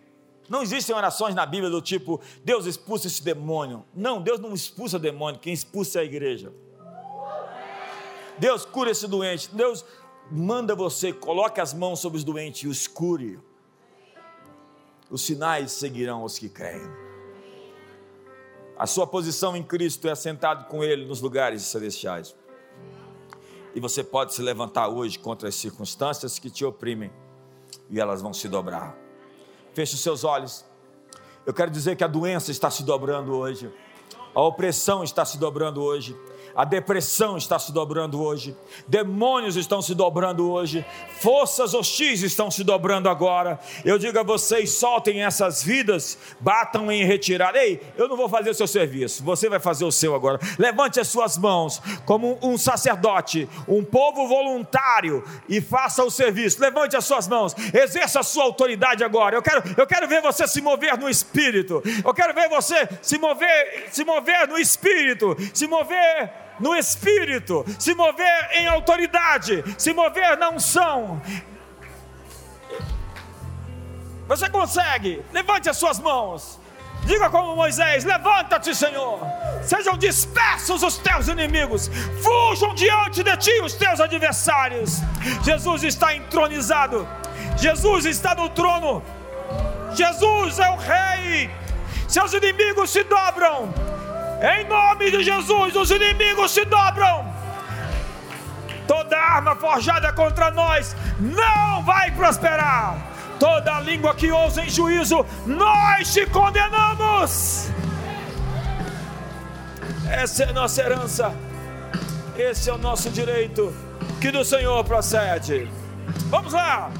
não existem orações na Bíblia do tipo, Deus expulsa esse demônio. Não, Deus não expulsa demônio, quem expulsa é a igreja. Deus cura esse doente. Deus manda você, coloque as mãos sobre os doentes e os cure. Os sinais seguirão os que creem. A sua posição em Cristo é assentado com Ele nos lugares celestiais. E você pode se levantar hoje contra as circunstâncias que te oprimem, e elas vão se dobrar. Feche os seus olhos. Eu quero dizer que a doença está se dobrando hoje, a opressão está se dobrando hoje, a depressão está se dobrando hoje, demônios estão se dobrando hoje, forças hostis estão se dobrando agora. Eu digo a vocês: soltem essas vidas, batam em retirada. Ei, eu não vou fazer o seu serviço, você vai fazer o seu agora. Levante as suas mãos como um sacerdote, um povo voluntário e faça o serviço. Levante as suas mãos, exerça a sua autoridade agora. Eu quero, eu quero ver você se mover no espírito. Eu quero ver você se mover, se mover no espírito, se mover no espírito, se mover em autoridade, se mover na unção. Você consegue? Levante as suas mãos. Diga como Moisés: Levanta-te, Senhor. Sejam dispersos os teus inimigos. Fujam diante de ti os teus adversários. Jesus está entronizado. Jesus está no trono. Jesus é o Rei. Seus inimigos se dobram. Em nome de Jesus, os inimigos se dobram. Toda arma forjada contra nós não vai prosperar. Toda língua que ousa em juízo, nós te condenamos. Essa é a nossa herança. Esse é o nosso direito que do Senhor procede. Vamos lá.